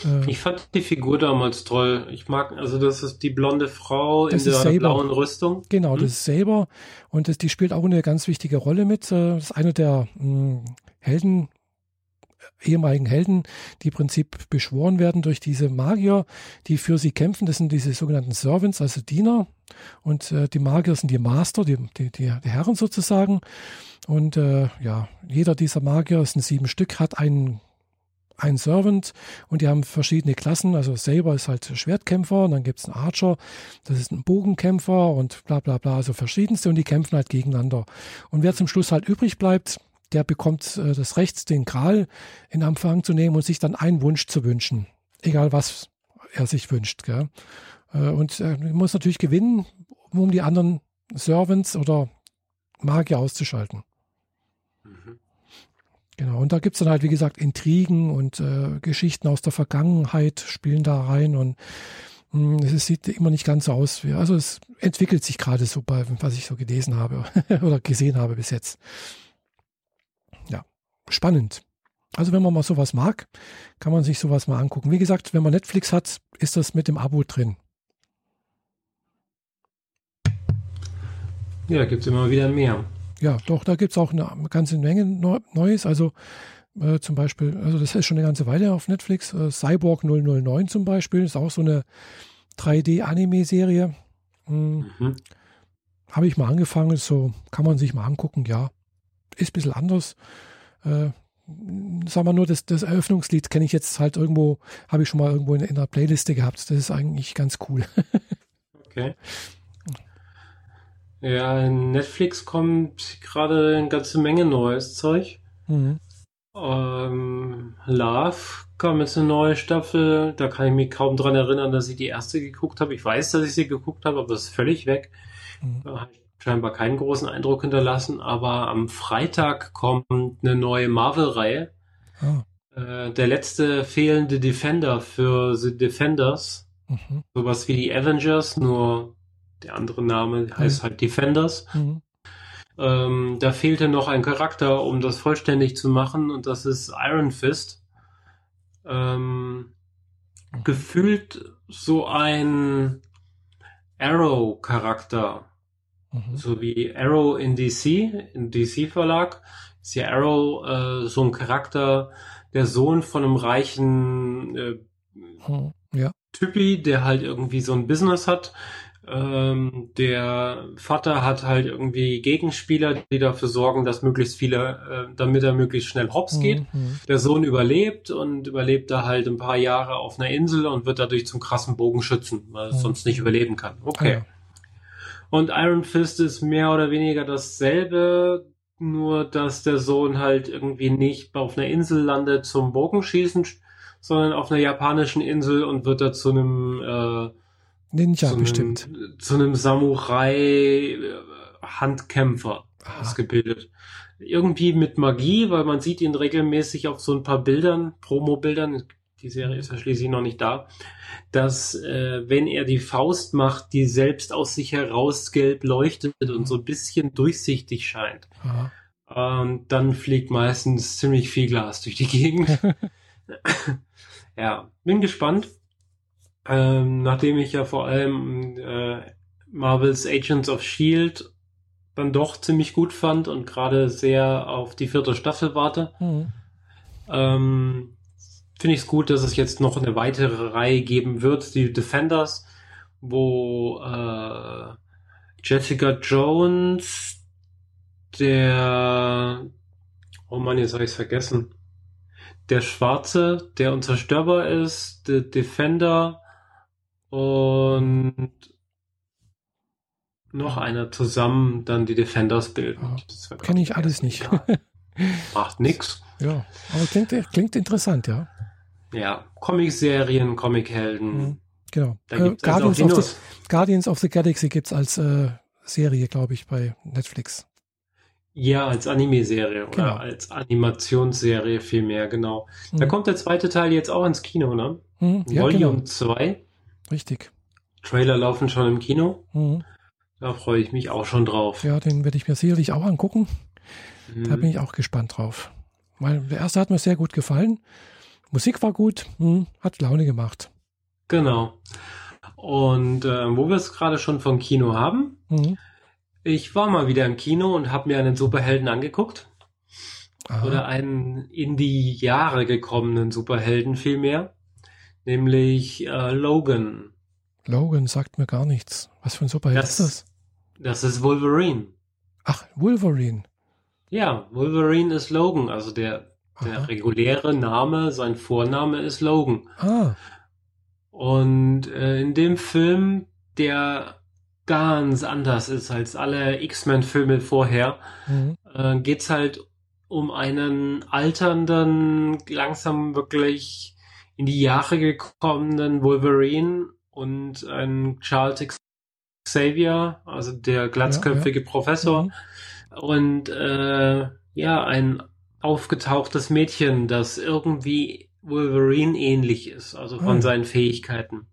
äh, Ich fand die Figur damals toll. Ich mag, also das ist die blonde Frau in der Saber. blauen Rüstung. Genau, Hm? das ist Saber und das, die spielt auch eine ganz wichtige Rolle mit. Äh, Das ist eine der mh, Helden, äh, ehemaligen Helden, die im Prinzip beschworen werden durch diese Magier, die für sie kämpfen. Das sind diese sogenannten Servants, also Diener. Und äh, die Magier sind die Master, die, die, die, die Herren sozusagen. Und äh, ja, jeder dieser Magier, es sind sieben Stück, hat einen ein Servant und die haben verschiedene Klassen. Also Saber ist halt Schwertkämpfer und dann gibt es einen Archer, das ist ein Bogenkämpfer und bla bla bla, also verschiedenste und die kämpfen halt gegeneinander. Und wer zum Schluss halt übrig bleibt, der bekommt äh, das Recht, den Gral in Empfang zu nehmen und sich dann einen Wunsch zu wünschen. Egal was er sich wünscht. Gell? Äh, und er muss natürlich gewinnen, um die anderen Servants oder Magier auszuschalten. Genau, und da gibt's dann halt, wie gesagt, Intrigen und äh, Geschichten aus der Vergangenheit spielen da rein und mh, es sieht immer nicht ganz so aus. Wie, also es entwickelt sich gerade so bei, was ich so gelesen habe [LAUGHS] oder gesehen habe bis jetzt. Ja, spannend. Also wenn man mal sowas mag, kann man sich sowas mal angucken. Wie gesagt, wenn man Netflix hat, ist das mit dem Abo drin. Ja, gibt's immer wieder mehr. Ja, doch, da gibt's auch eine ganze Menge Neu- Neues. Also äh, zum Beispiel, also das ist schon eine ganze Weile auf Netflix. Äh, Cyborg 009 zum Beispiel ist auch so eine 3D-Anime-Serie. Hm, Mhm. Habe ich mal angefangen, so kann man sich mal angucken. Ja, ist ein bisschen anders. Äh, sagen wir nur, das, das Eröffnungslied kenne ich jetzt halt irgendwo, habe ich schon mal irgendwo in, in einer Playliste gehabt. Das ist eigentlich ganz cool. [LAUGHS] Okay. Ja, in Netflix kommt gerade eine ganze Menge neues Zeug. Mhm. Ähm, Love kam jetzt eine neue Staffel. Da kann ich mich kaum dran erinnern, dass ich die erste geguckt habe. Ich weiß, dass ich sie geguckt habe, aber das ist völlig weg. Mhm. Hat scheinbar keinen großen Eindruck hinterlassen. Aber am Freitag kommt eine neue Marvel-Reihe. Äh, der letzte fehlende Defender für The Defenders. mhm. Sowas wie die Avengers, nur der andere Name heißt halt Defenders. Mhm. Ähm, da fehlte noch ein Charakter, um das vollständig zu machen, und das ist Iron Fist. Ähm, gefühlt so ein Arrow-Charakter, Mhm. so wie Arrow in DC, im DC-Verlag. Ist ja Arrow äh, so ein Charakter, der Sohn von einem reichen äh, Mhm. Ja. Typi, der halt irgendwie so ein Business hat. Ähm, der Vater hat halt irgendwie Gegenspieler, die dafür sorgen, dass möglichst viele, äh, damit er möglichst schnell hops geht. Mhm. Der Sohn überlebt und überlebt da halt ein paar Jahre auf einer Insel und wird dadurch zum krassen Bogenschützen, weil er Mhm. sonst nicht überleben kann. Ah, Okay. ja. Und Iron Fist ist mehr oder weniger dasselbe, nur dass der Sohn halt irgendwie nicht auf einer Insel landet zum Bogenschießen, sondern auf einer japanischen Insel und wird da zu einem äh, Ninja zu bestimmt. einem, zu einem Samurai-Handkämpfer ausgebildet. Irgendwie mit Magie, weil man sieht ihn regelmäßig auf so ein paar Bildern, Promo-Bildern, die Serie ist ja schließlich noch nicht da, dass äh, wenn er die Faust macht, die selbst aus sich heraus gelb leuchtet und so ein bisschen durchsichtig scheint. Aha. Und dann fliegt meistens ziemlich viel Glas durch die Gegend. [LAUGHS] ja, bin gespannt. Ähm, nachdem ich ja vor allem äh, Marvels Agents of Shield dann doch ziemlich gut fand und gerade sehr auf die vierte Staffel warte, Mhm. ähm, finde ich es gut, dass es jetzt noch eine weitere Reihe geben wird, die Defenders, wo äh, Jessica Jones, der, oh Mann, jetzt habe ich es vergessen, der Schwarze, der unzerstörbar ist, der Defender und noch einer zusammen dann die Defenders bilden. Ja, Kenne ich alles nicht. [LAUGHS] Macht nix. ja, aber klingt, klingt interessant, ja. Ja, Comic-Serien, Comic-Helden. Mhm. Genau. Da Äh, gibt's also Guardians, of Dinos. the, Guardians of the Galaxy gibt's als äh, Serie, glaube ich, bei Netflix. Ja, als Anime-Serie Genau. oder als Animationsserie vielmehr, genau. Da Mhm. kommt der zweite Teil jetzt auch ins Kino, ne? Mhm. Ja, Volume genau. 2. Richtig. Trailer laufen schon im Kino. Mhm. Da freue ich mich auch schon drauf. Ja, den werde ich mir sicherlich auch angucken. Da Mhm. bin ich auch gespannt drauf. Weil der erste hat mir sehr gut gefallen. Musik war gut, hm, hat Laune gemacht. Genau. Und äh, wo wir es gerade schon vom Kino haben, Mhm. ich war mal wieder im Kino und habe mir einen Superhelden angeguckt. Aha. Oder einen in die Jahre gekommenen Superhelden vielmehr. Nämlich äh, Logan. Logan sagt mir gar nichts. Was für ein Superheld Das- ist das? Das ist Wolverine. Ach, Wolverine. Ja, Wolverine ist Logan. Also der, der Aha. reguläre Name, sein Vorname ist Logan. Ah, Und äh, in dem Film, der ganz anders ist als alle X-Men-Filme vorher, mhm. äh, geht's halt um einen alternden, langsam wirklich in die Jahre gekommenen Wolverine und einen Charles Xavier, also der glatzköpfige Professor, Mhm. und äh, ja, ein aufgetauchtes Mädchen, das irgendwie Wolverine ähnlich ist, also von Ah. seinen Fähigkeiten.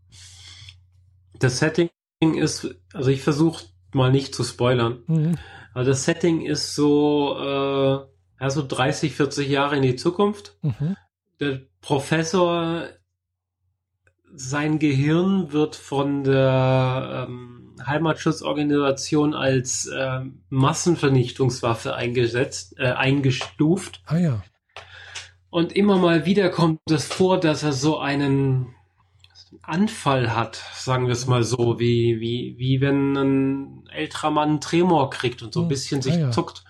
Das Setting ist, also ich versuche mal nicht zu spoilern, Mhm. also das Setting ist so, äh, ja, so 30, 40 Jahre in die Zukunft. Mhm. Der Professor, sein Gehirn wird von der ähm, Heimatschutzorganisation als ähm, Massenvernichtungswaffe eingesetzt, äh, eingestuft. Ah ja. Und immer mal wieder kommt es vor, dass er so einen Anfall hat, sagen wir es mal so, wie, wie, wie wenn ein älterer Mann Tremor kriegt und so ein Hm, bisschen ah sich ja. zuckt.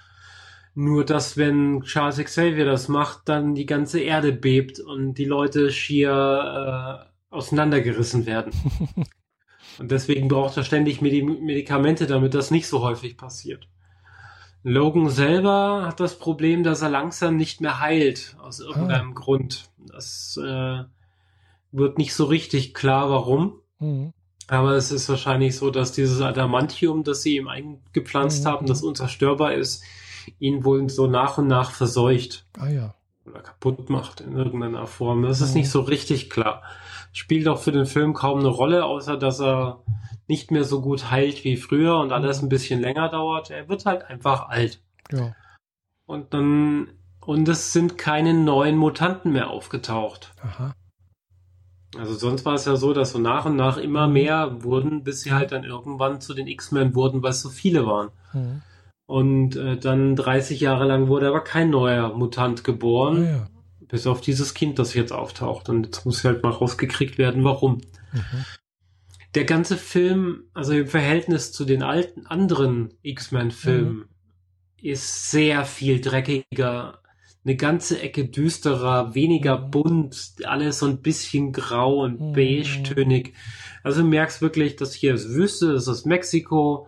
Nur, dass wenn Charles Xavier das macht, dann die ganze Erde bebt und die Leute schier äh, auseinandergerissen werden. [LAUGHS] und deswegen braucht er ständig Medi Medikamente, damit das nicht so häufig passiert. Logan selber hat das Problem, dass er langsam nicht mehr heilt, aus irgendeinem Grund. Das äh, wird nicht so richtig klar, warum. Mhm. Aber es ist wahrscheinlich so, dass dieses Adamantium, das sie ihm eingepflanzt Mhm. haben, das unzerstörbar ist, ihn wohl so nach und nach verseucht Ah ja. oder kaputt macht in irgendeiner Form. Das ist nicht so richtig klar. Spielt auch für den Film kaum eine Rolle, außer dass er nicht mehr so gut heilt wie früher und alles ein bisschen länger dauert. Er wird halt einfach alt. Ja. Und dann, und es sind keine neuen Mutanten mehr aufgetaucht. Aha. Also sonst war es ja so, dass so nach und nach immer mehr wurden, bis sie halt dann irgendwann zu den X-Men wurden, weil es so viele waren. Mhm. Und äh, dann 30 Jahre lang wurde aber kein neuer Mutant Ah geboren, ja. bis auf dieses Kind, das jetzt auftaucht. Und jetzt muss halt mal rausgekriegt werden, warum. Mhm. Der ganze Film, also im Verhältnis zu den alten anderen X-Men-Filmen, Mhm. ist sehr viel dreckiger, eine ganze Ecke düsterer, weniger Mhm. bunt, alles so ein bisschen grau und Mhm. beige-tönig. Also du merkst wirklich, dass hier ist Wüste, das ist Mexiko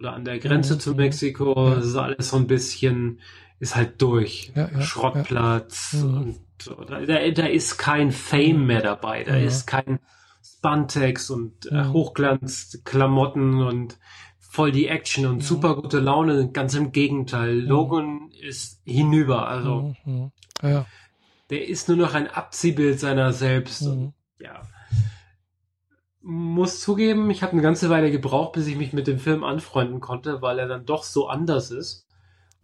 oder an der Grenze Mhm. zu Mexiko, das ist alles so ein bisschen, ist halt durch. Ja, ja, Schrottplatz ja. Und. Da, da, ist kein Fame mehr dabei, da ist kein Spantex und äh. Hochglanzklamotten und voll die Action und super gute Laune. Ganz im Gegenteil. Logan ist hinüber. Also der ist nur noch ein Abziehbild seiner selbst. Und, ja. Muss zugeben, ich habe eine ganze Weile gebraucht, bis ich mich mit dem Film anfreunden konnte, weil er dann doch so anders ist.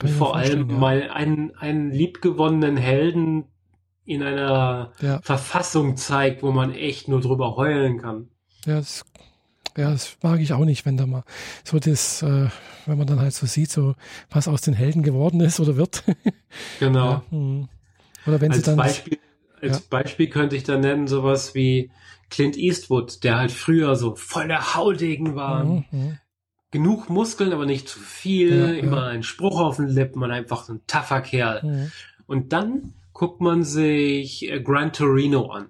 Und vor allem ja. mal einen, einen liebgewonnenen Helden in einer Ja, Verfassung zeigt, wo man echt nur drüber heulen kann. ja, das, ja, das mag ich auch nicht, wenn da mal so das, äh, wenn man dann halt so sieht, so was aus den Helden geworden ist oder wird. [LAUGHS] Genau. Ja, mhm. Oder wenn sie als dann. Beispiel, als. Beispiel könnte ich da nennen sowas wie Clint Eastwood, der halt früher so voll der Haudegen war. Mhm, mhm. Genug Muskeln, aber nicht zu viel. Ja, ja. immer ein Spruch auf den Lippen und einfach ein tougher Kerl. Mhm. Und dann guckt man sich äh, Gran Torino an.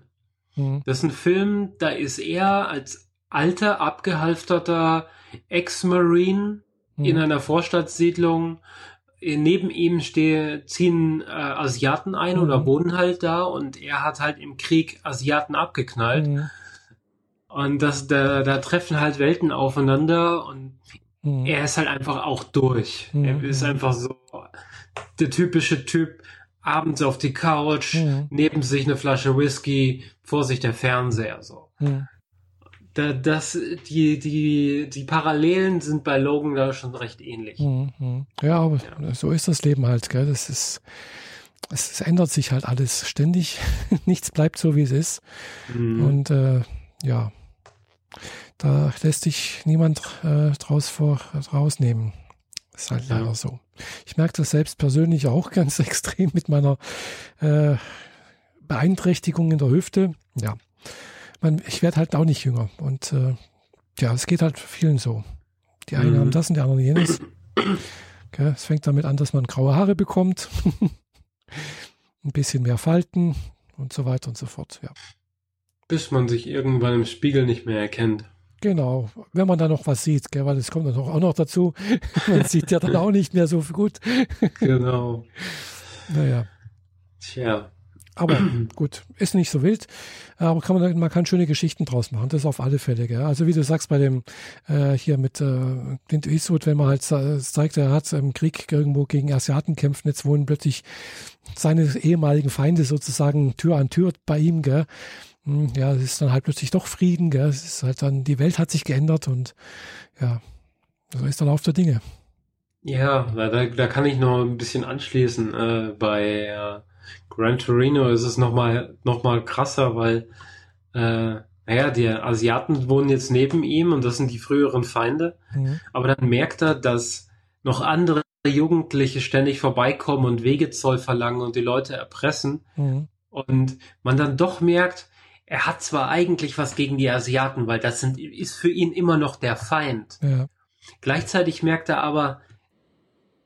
Mhm. Das ist ein Film, da ist er als alter, abgehalfterter Ex-Marine in Mhm. einer Vorstadtsiedlung. Äh, Neben ihm stehe, ziehen äh, Asiaten ein Mhm. oder wohnen halt da und er hat halt im Krieg Asiaten abgeknallt. Mhm. Und das, da, da treffen halt Welten aufeinander und mhm. er ist halt einfach auch durch. Mhm. Er ist einfach so der typische Typ, abends auf die Couch, mhm. neben sich eine Flasche Whisky, vor sich der Fernseher, so. Mhm. Da, das, die, die, die Parallelen sind bei Logan da schon recht ähnlich. Mhm. Ja, aber ja. so ist das Leben halt, gell? Das ist, es, es ändert sich halt alles ständig. [LAUGHS] Nichts bleibt so, wie es ist. Mhm. Und äh, ja, da lässt sich niemand äh, draus vor, rausnehmen. Ist halt ja. leider so. Ich merke das selbst persönlich auch [LAUGHS] ganz extrem mit meiner äh, Beeinträchtigung in der Hüfte. Ja, man, ich werde halt auch nicht jünger. Und äh, ja, es geht halt vielen so. Die einen mhm. haben das und die anderen jenes. Okay, es fängt damit an, dass man graue Haare bekommt, [LAUGHS] ein bisschen mehr Falten und so weiter und so fort. Ja. Bis man sich irgendwann im Spiegel nicht mehr erkennt. Genau, wenn man da noch was sieht, gell, weil das kommt dann auch noch dazu. [LAUGHS] man sieht ja dann auch nicht mehr so gut. genau. [LAUGHS] Naja. Tja. Aber [CLEARS THROAT] gut, ist nicht so wild. Aber kann man, man kann schöne Geschichten draus machen. Das auf alle Fälle. Gell? Also wie du sagst bei dem äh, hier mit äh, Clint Eastwood, wenn man halt zeigt, er hat im Krieg irgendwo gegen Asiaten kämpft, jetzt wohnen plötzlich seine ehemaligen Feinde sozusagen Tür an Tür bei ihm. Gell? Hm, ja, es ist dann halt plötzlich doch Frieden, gell? Es ist halt dann, die Welt hat sich geändert und ja, so ist der Lauf der Dinge. Ja, da, da kann ich noch ein bisschen anschließen. Äh, bei äh, Gran Torino ist es nochmal noch mal krasser, weil äh, naja, die Asiaten wohnen jetzt neben ihm und das sind die früheren Feinde. Mhm. Aber dann merkt er, dass noch andere Jugendliche ständig vorbeikommen und Wegezoll verlangen und die Leute erpressen. Mhm. Und man dann doch merkt, er hat zwar eigentlich was gegen die Asiaten, weil das sind, ist für ihn immer noch der Feind. Ja. Gleichzeitig merkt er aber,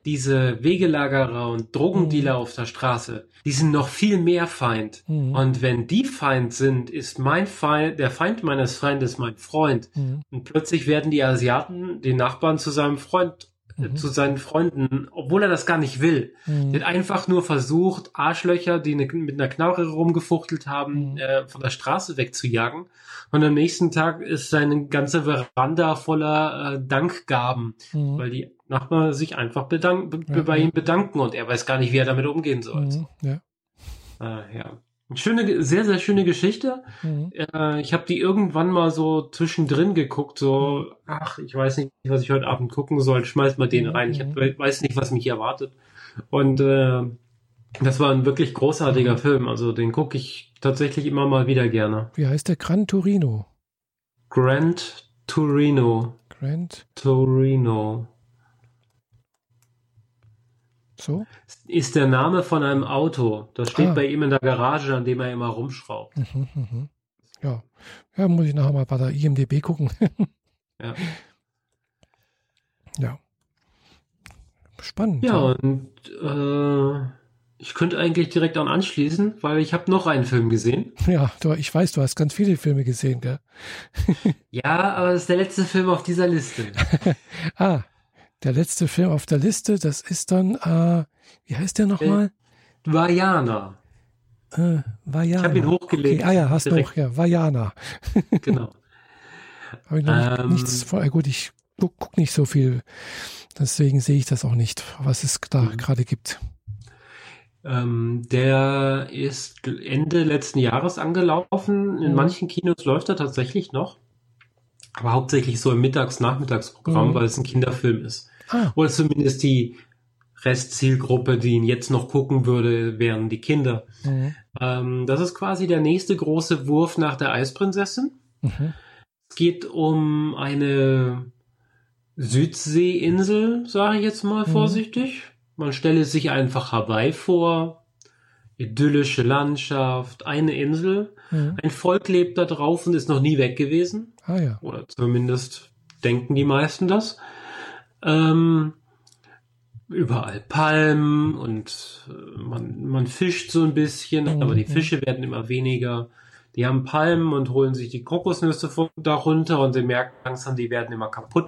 diese Wegelagerer und Drogendealer mhm. auf der Straße, die sind noch viel mehr Feind. Mhm. Und wenn die Feind sind, ist mein Feind, der Feind meines Feindes mein Freund. Mhm. Und plötzlich werden die Asiaten, die Nachbarn zu seinem Freund mhm. zu seinen Freunden, obwohl er das gar nicht will. Mhm. Der hat einfach nur versucht, Arschlöcher, die ne, mit einer Knarre rumgefuchtelt haben, mhm. äh, von der Straße wegzujagen. Und am nächsten Tag ist seine ganze Veranda voller äh, Dankgaben, mhm. weil die Nachbarn sich einfach bedank ja, bei ihm bedanken und er weiß gar nicht, wie er damit umgehen soll. Mhm. Ja. Ah, ja. Schöne, sehr, sehr schöne Geschichte. Mhm. Äh, ich habe die irgendwann mal so zwischendrin geguckt, so, ach, ich weiß nicht, was ich heute Abend gucken soll, schmeiß mal den rein. Ich hab, mhm. weiß nicht, was mich hier erwartet. Und äh, das war ein wirklich großartiger mhm. Film. Also den gucke ich tatsächlich immer mal wieder gerne. Wie heißt der? Gran Torino. Grand Torino. Grand Torino. So? Ist der Name von einem Auto. Das steht ah. bei ihm in der Garage, an dem er immer rumschraubt. Mhm, mhm. Ja. ja, muss ich nachher mal bei der IMDB gucken. ja. Ja. Spannend. Ja, und äh, ich könnte eigentlich direkt an anschließen, weil ich habe noch einen Film gesehen. Ja, du, ich weiß, du hast ganz viele Filme gesehen, gell? ja, aber es ist der letzte Film auf dieser Liste. [LAUGHS] ah, der letzte Film auf der Liste, das ist dann, äh, wie heißt der nochmal? Äh, Vajana. Äh, Vajana. Ich habe ihn hochgelegt. Okay. Ah ja, hast du auch, ja, Vajana. [LAUGHS] genau. Habe ich noch ähm, nichts vor. Gut, ich guck, guck, nicht so viel. Deswegen sehe ich das auch nicht, was es da mhm. gerade gibt. Ähm, der ist Ende letzten Jahres angelaufen. In mhm. manchen Kinos läuft er tatsächlich noch. Aber hauptsächlich so im Mittags-Nachmittagsprogramm, mhm. weil es ein Kinderfilm ist. Ah. Oder zumindest die Restzielgruppe, die ihn jetzt noch gucken würde, wären die Kinder. Mhm. Ähm, das ist quasi der nächste große Wurf nach der Eisprinzessin. Mhm. Es geht um eine Südseeinsel, sage ich jetzt mal mhm. vorsichtig. Man stelle sich einfach Hawaii vor. Idyllische Landschaft, eine Insel. Mhm. Ein Volk lebt da drauf und ist noch nie weg gewesen. Ah ja. Oder zumindest denken die meisten das. Ähm, überall Palmen und äh, man, man fischt so ein bisschen, mhm. aber die Fische werden immer weniger. Die haben Palmen und holen sich die Kokosnüsse darunter und sie merken langsam, die werden immer kaputt.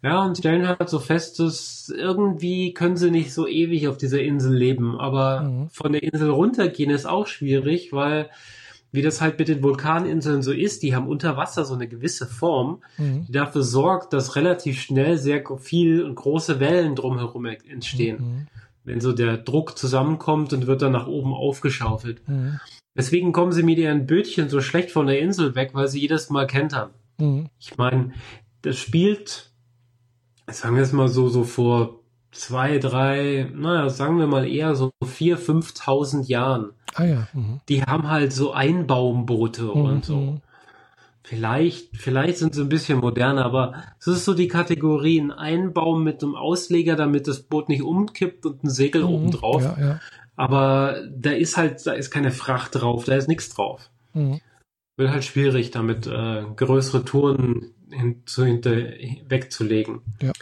Ja, und stellen halt so fest, dass irgendwie können sie nicht so ewig auf dieser Insel leben, aber mhm. von der Insel runtergehen ist auch schwierig, weil wie das halt mit den Vulkaninseln so ist, die haben unter Wasser so eine gewisse Form, Mhm. die dafür sorgt, dass relativ schnell sehr viel und große Wellen drumherum entstehen, Mhm. wenn so der Druck zusammenkommt und wird dann nach oben aufgeschaufelt. Mhm. Deswegen kommen sie mit ihren Bötchen so schlecht von der Insel weg, weil sie jedes Mal kentern. Mhm. Ich meine, das spielt, sagen wir es mal so, so vor zwei, drei, naja, sagen wir mal eher so vier, fünftausend Jahren. Ah ja. Mhm. Die haben halt so Einbaumboote und so. Mhm. Vielleicht, vielleicht sind sie ein bisschen moderner, aber es ist so die Kategorie, ein Einbaum mit einem Ausleger, damit das Boot nicht umkippt und ein Segel Mhm. oben drauf. Ja, ja. Aber da ist halt, da ist keine Fracht drauf, da ist nichts drauf. Mhm. Wird halt schwierig, damit äh, größere Touren hin, zu, hinter, wegzulegen. Ja.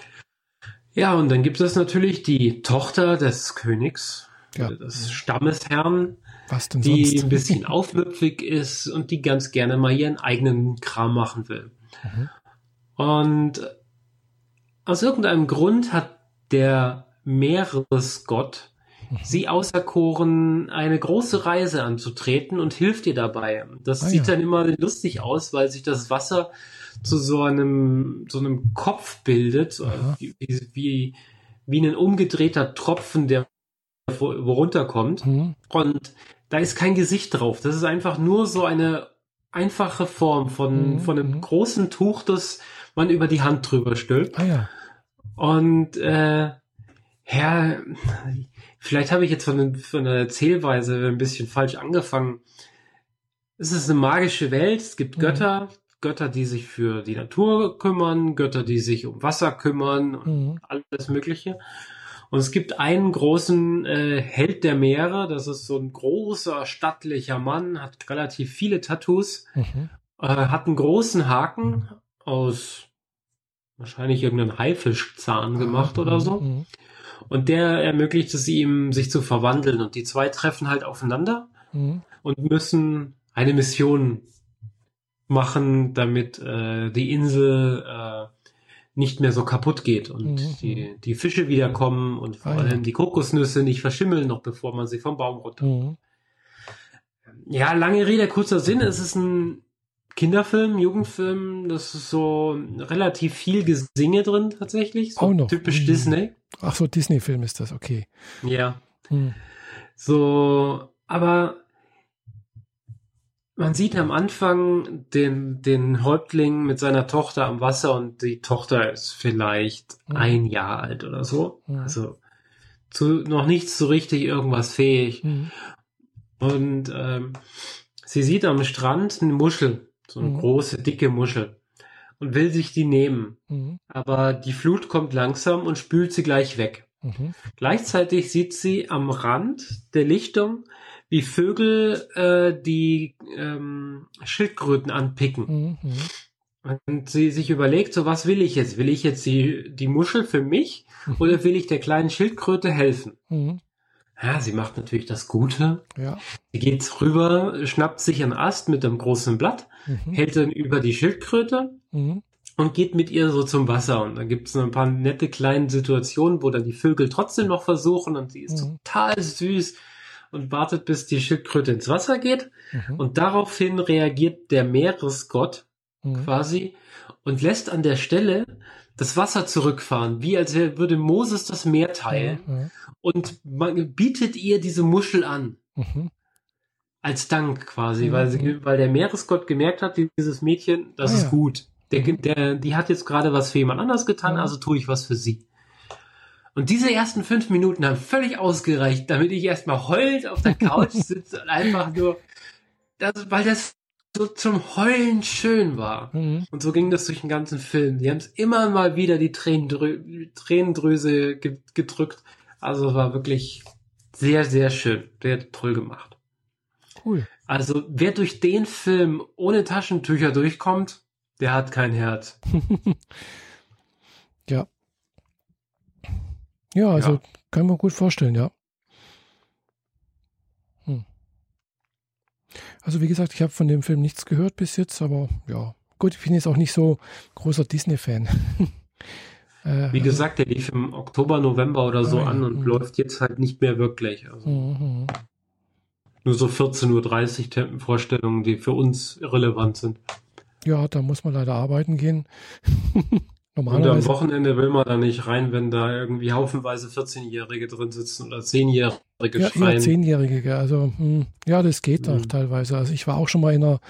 Ja, und dann gibt es natürlich die Tochter des Königs, Ja. oder des Stammesherrn, die sonst? ein bisschen aufmüpfig ist und die ganz gerne mal ihren eigenen Kram machen will. Mhm. Und aus irgendeinem Grund hat der Meeresgott Mhm. sie auserkoren, eine große Reise anzutreten und hilft ihr dabei. Das Ah, sieht ja. dann immer lustig aus, weil sich das Wasser zu so einem, so einem Kopf bildet, Aha. wie, wie, wie ein umgedrehter Tropfen, der runterkommt. Mhm. Und da ist kein Gesicht drauf. Das ist einfach nur so eine einfache Form von, Mhm, von einem mhm. großen Tuch, das man über die Hand drüber stülpt. Ah ja. Und äh, ja, vielleicht habe ich jetzt von, von der Erzählweise ein bisschen falsch angefangen. Es ist eine magische Welt. Es gibt Mhm. Götter, die sich für die Natur kümmern, Götter, die sich um Wasser kümmern und Mhm. alles Mögliche. Und es gibt einen großen äh, Held der Meere, das ist so ein großer, stattlicher Mann, hat relativ viele Tattoos, Mhm. äh, hat einen großen Haken aus wahrscheinlich irgendeinem Haifischzahn gemacht Ah, oder mhm, so. mhm. Und der ermöglicht es ihm, sich zu verwandeln. Und die zwei treffen halt aufeinander Mhm. und müssen eine Mission machen, damit äh, die Insel äh, nicht mehr so kaputt geht und Mhm. die, die Fische wiederkommen und vor Ah, ja. allem die Kokosnüsse nicht verschimmeln, noch bevor man sie vom Baum runter. Mhm. Ja, lange Rede, kurzer Sinn. Es ist ein Kinderfilm, Jugendfilm. Das ist so relativ viel Gesinge drin tatsächlich. So Auch noch. typisch Mhm. Disney. Ach so, Disney-Film ist das, okay. Ja. Mhm. So, aber man sieht am Anfang den, den Häuptling mit seiner Tochter am Wasser und die Tochter ist vielleicht Mhm. ein Jahr alt oder so. Mhm. Also zu noch nicht so richtig irgendwas fähig. Mhm. Und ähm, sie sieht am Strand eine Muschel, so eine Mhm. große, dicke Muschel und will sich die nehmen. Mhm. Aber die Flut kommt langsam und spült sie gleich weg. Mhm. Gleichzeitig sieht sie am Rand der Lichtung, wie Vögel äh, die ähm, Schildkröten anpicken. Mhm. Mhm. Und sie sich überlegt, so was will ich jetzt? Will ich jetzt die, die Muschel für mich oder will ich der kleinen Schildkröte helfen? Mhm. Ja, sie macht natürlich das Gute. Ja. Sie geht rüber, schnappt sich einen Ast mit einem großen Blatt, Mhm. hält dann über die Schildkröte Mhm. und geht mit ihr so zum Wasser. Und dann gibt es ein paar nette kleine Situationen, wo dann die Vögel trotzdem noch versuchen und sie ist Mhm. total süß und wartet, bis die Schildkröte ins Wasser geht. Mhm. Und daraufhin reagiert der Meeresgott Mhm. quasi und lässt an der Stelle das Wasser zurückfahren, wie als würde Moses das Meer teilen Ja, und man bietet ihr diese Muschel an. Mhm. Als Dank quasi, Mhm. weil, sie, weil der Meeresgott gemerkt hat, dieses Mädchen, das Ah, ist ja. gut. Der, Mhm. der, die hat jetzt gerade was für jemand anders getan, Mhm. also tue ich was für sie. Und diese ersten fünf Minuten haben völlig ausgereicht, damit ich erstmal heulend auf der Couch [LAUGHS] sitze und einfach nur, das, weil das so zum Heulen schön war. Mhm. Und so ging das durch den ganzen Film. Die haben es immer mal wieder die Tränendrü Tränendrüse ge gedrückt. Also es war wirklich sehr, sehr schön. Sehr toll gemacht. Cool. Also wer durch den Film ohne Taschentücher durchkommt, der hat kein Herz. [LAUGHS] ja. Ja, also Ja. kann man gut vorstellen, ja. Hm. Also wie gesagt, ich habe von dem Film nichts gehört bis jetzt, aber ja, gut, ich bin jetzt auch nicht so großer Disney-Fan. [LAUGHS] äh, Wie gesagt, der lief im Oktober, November oder so Ah, an und Mhm. läuft jetzt halt nicht mehr wirklich. Also, Mhm. nur so 14.30 Uhr Vorstellungen, die für uns relevant sind. Ja, da muss man leider arbeiten gehen. [LAUGHS] Normalerweise. Und am Wochenende will man da nicht rein, wenn da irgendwie haufenweise 14-Jährige drin sitzen oder 10-Jährige ja, schreien. Ja, 10-Jährige, also hm, ja, das geht mhm. auch teilweise. Also ich war auch schon mal in einer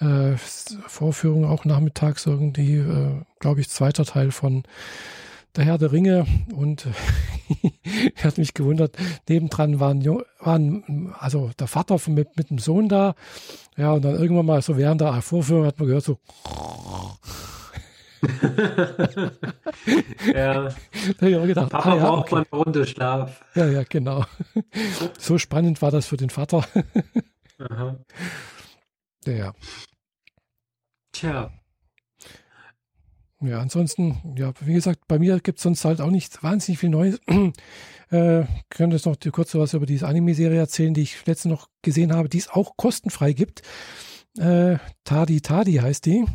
äh, Vorführung, auch nachmittags irgendwie, äh, glaube ich, zweiter Teil von der Herr der Ringe und er [LAUGHS] hat mich gewundert, nebendran waren, waren also der Vater von, mit, mit dem Sohn da, ja, und dann irgendwann mal so während der Vorführung hat man gehört so [LAUGHS] ja. Da habe ich auch gedacht, Papa ah, ja, braucht okay. man eine Runde Schlaf. Ja, ja, genau. So spannend war das für den Vater. Aha. Ja. Tja. Ja, ansonsten, ja, wie gesagt, bei mir gibt es sonst halt auch nicht wahnsinnig viel Neues. [CLEARS THROAT] äh, könnte jetzt noch kurz was über diese Anime-Serie erzählen, die ich letztens noch gesehen habe, die es auch kostenfrei gibt. Äh, Tadi Tadi heißt die.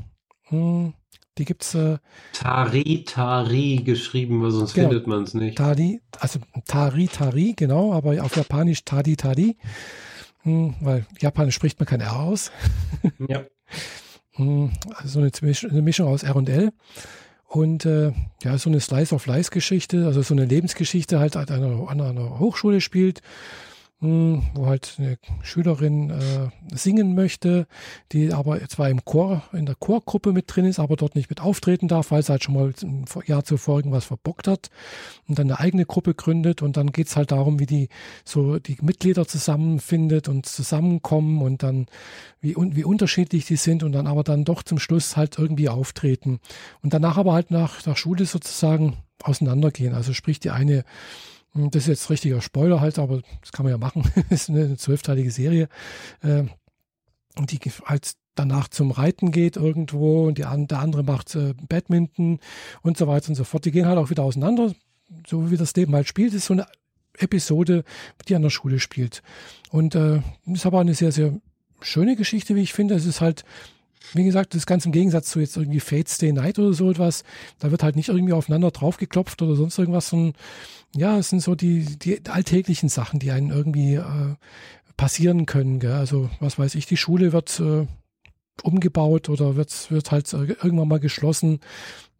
Hm, die gibt's. Äh, Tari Tari geschrieben, weil sonst genau, findet man es nicht. Tadi, also Tari Tari, genau, aber auf Japanisch Tadi Tadi. Hm, weil Japanisch spricht man kein R aus. [LAUGHS] ja. Hm, also eine, eine Mischung aus R und L. Und äh, ja, so eine Slice of Life Geschichte, also so eine Lebensgeschichte halt an einer, an einer Hochschule spielt wo halt eine Schülerin äh, singen möchte, die aber zwar im Chor, in der Chorgruppe mit drin ist, aber dort nicht mit auftreten darf, weil sie halt schon mal ein Jahr zuvor irgendwas verbockt hat und dann eine eigene Gruppe gründet und dann geht's halt darum, wie die so die Mitglieder zusammenfindet und zusammenkommen und dann wie, wie unterschiedlich die sind und dann aber dann doch zum Schluss halt irgendwie auftreten und danach aber halt nach der Schule sozusagen auseinandergehen. Also sprich, die eine hm, das ist jetzt richtiger Spoiler halt, aber das kann man ja machen. [LAUGHS] das ist eine zwölfteilige Serie, äh, die halt danach zum Reiten geht irgendwo und die, der andere macht äh, Badminton und so weiter und so fort. Die gehen halt auch wieder auseinander, so wie das Leben halt spielt. Das ist so eine Episode, die an der Schule spielt. Und äh, ist aber eine sehr, sehr schöne Geschichte, wie ich finde. Es ist halt wie gesagt, das ist ganz im Gegensatz zu jetzt irgendwie Fate Stay Night oder so etwas. Da wird halt nicht irgendwie aufeinander draufgeklopft oder sonst irgendwas, sondern ja, es sind so die, die alltäglichen Sachen, die einen irgendwie äh, passieren können. Gell? Also, was weiß ich, die Schule wird äh, umgebaut oder wird, wird halt äh, irgendwann mal geschlossen,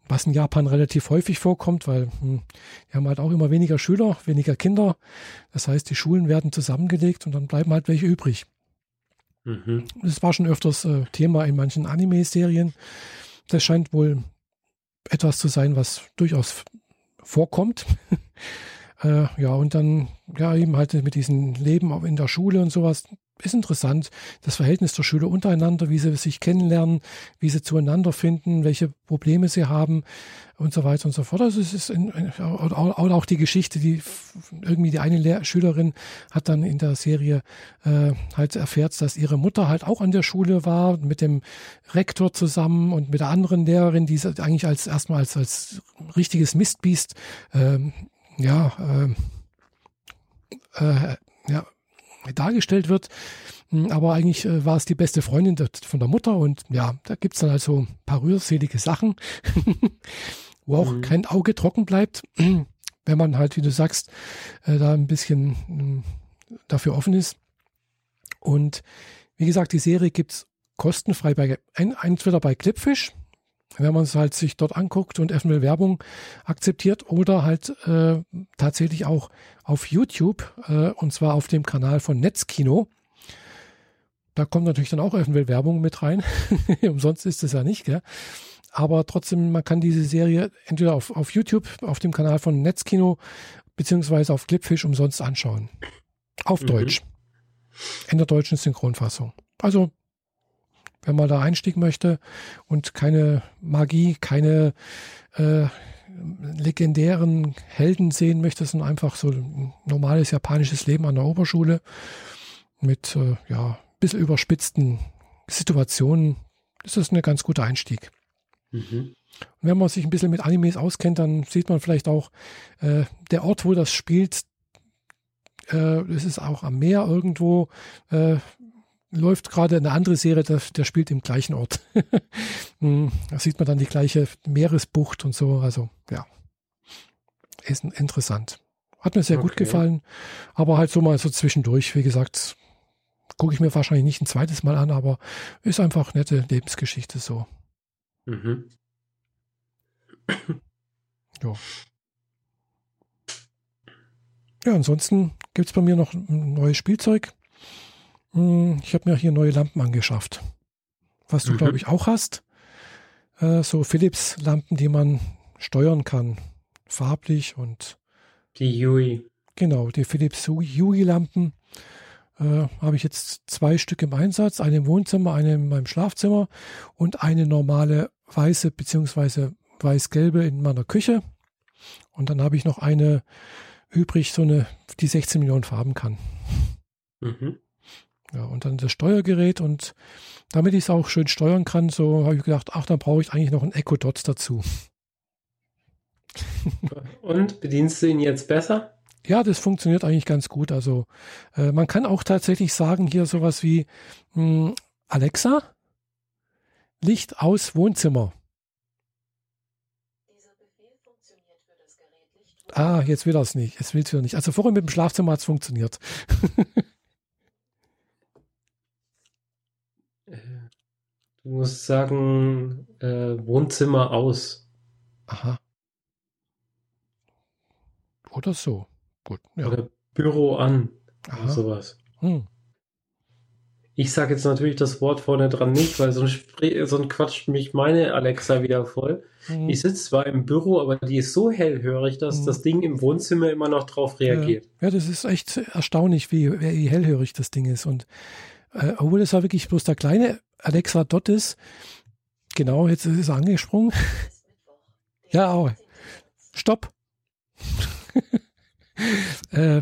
was in Japan relativ häufig vorkommt, weil hm, wir haben halt auch immer weniger Schüler, weniger Kinder. Das heißt, die Schulen werden zusammengelegt und dann bleiben halt welche übrig. Mhm. Das war schon öfters äh, Thema in manchen Anime-Serien. Das scheint wohl etwas zu sein, was durchaus vorkommt. [LAUGHS] äh, ja, und dann, ja, eben halt mit diesem Leben in der Schule und sowas, ist interessant. Das Verhältnis der Schüler untereinander, wie sie sich kennenlernen, wie sie zueinander finden, welche Probleme sie haben und so weiter und so fort. Also es ist in, auch, die Geschichte, die irgendwie die eine Lehr Schülerin hat dann in der Serie äh, halt erfährt, dass ihre Mutter halt auch an der Schule war mit dem Rektor zusammen und mit der anderen Lehrerin, die eigentlich als erstmal als als richtiges Mistbiest ähm, ja äh, äh, ja dargestellt wird. Hm, aber eigentlich äh, war es die beste Freundin von der Mutter und ja, da gibt's dann also ein paar rührselige Sachen, [LAUGHS] wo auch mhm. kein Auge trocken bleibt, [CLEARS THROAT] wenn man halt, wie du sagst, äh, da ein bisschen hm, dafür offen ist. Und wie gesagt, die Serie gibt's kostenfrei bei entweder bei Clipfish, wenn man es halt sich dort anguckt und eventuell Werbung akzeptiert oder halt äh, tatsächlich auch auf YouTube äh, und zwar auf dem Kanal von Netzkino. Da kommt natürlich dann auch eventuell Werbung mit rein. [LAUGHS] Umsonst ist es ja nicht, gell? Aber trotzdem, man kann diese Serie entweder auf, auf YouTube, auf dem Kanal von Netzkino, beziehungsweise auf Clipfish umsonst anschauen. Auf mhm. Deutsch. In der deutschen Synchronfassung. Also wenn man da einstiegen möchte und keine Magie, keine äh, legendären Helden sehen möchte, sondern einfach so ein normales japanisches Leben an der Oberschule mit äh, ja ein bisschen überspitzten Situationen, ist das ein ganz guter Einstieg. Mhm. Und wenn man sich ein bisschen mit Animes auskennt, dann sieht man vielleicht auch äh, der Ort, wo das spielt. Äh, es ist auch am Meer irgendwo. Läuft gerade eine andere Serie, der, der spielt im gleichen Ort. [LAUGHS] Hm, da sieht man dann die gleiche Meeresbucht und so. Also ja, ist interessant. Hat mir sehr okay. gut gefallen, aber halt so mal so zwischendurch, wie gesagt, gucke ich mir wahrscheinlich nicht ein zweites Mal an, aber ist einfach nette Lebensgeschichte so. Mhm. [CLEARS THROAT] ja. Ja, ansonsten gibt es bei mir noch ein neues Spielzeug. Hm, ich habe mir hier neue Lampen angeschafft. Was du, mhm. glaube ich, auch hast. Äh, so Philips-Lampen, die man steuern kann. Farblich und. Die Yui. Genau, die Philips Yui-Lampen. Äh, habe ich jetzt zwei Stück im Einsatz. Eine im Wohnzimmer, eine in meinem Schlafzimmer und eine normale weiße bzw. weiß-gelbe in meiner Küche. Und dann habe ich noch eine übrig, so eine, die 16 Millionen Farben kann. Mhm. Ja, und dann das Steuergerät und damit ich es auch schön steuern kann, so habe ich gedacht, ach, dann brauche ich eigentlich noch ein Echo Dots dazu. [LAUGHS] Und bedienst du ihn jetzt besser? Ja, das funktioniert eigentlich ganz gut. Also äh, man kann auch tatsächlich sagen, hier sowas wie mh, hm, Alexa, Licht aus Wohnzimmer. Ah, jetzt will er es nicht. Jetzt will es wieder nicht. Also vorhin mit dem Schlafzimmer hat es funktioniert. [LAUGHS] du musst sagen, äh, Wohnzimmer aus. Aha. Oder so. Gut. Ja. Oder Büro an. Aha. Sowas. Hm. Ich sage jetzt natürlich das Wort vorne dran nicht, weil sonst, sonst quatscht mich meine Alexa wieder voll. Mhm. Ich sitze zwar im Büro, aber die ist so hellhörig, dass mhm. das Ding im Wohnzimmer immer noch drauf reagiert. Ja, ja das ist echt erstaunlich, wie, wie hellhörig das Ding ist. Und äh, obwohl es ja wirklich bloß der kleine Alexa Dot ist, genau, jetzt ist es angesprungen. [LAUGHS] ja, auch. Stopp. [LAUGHS] äh,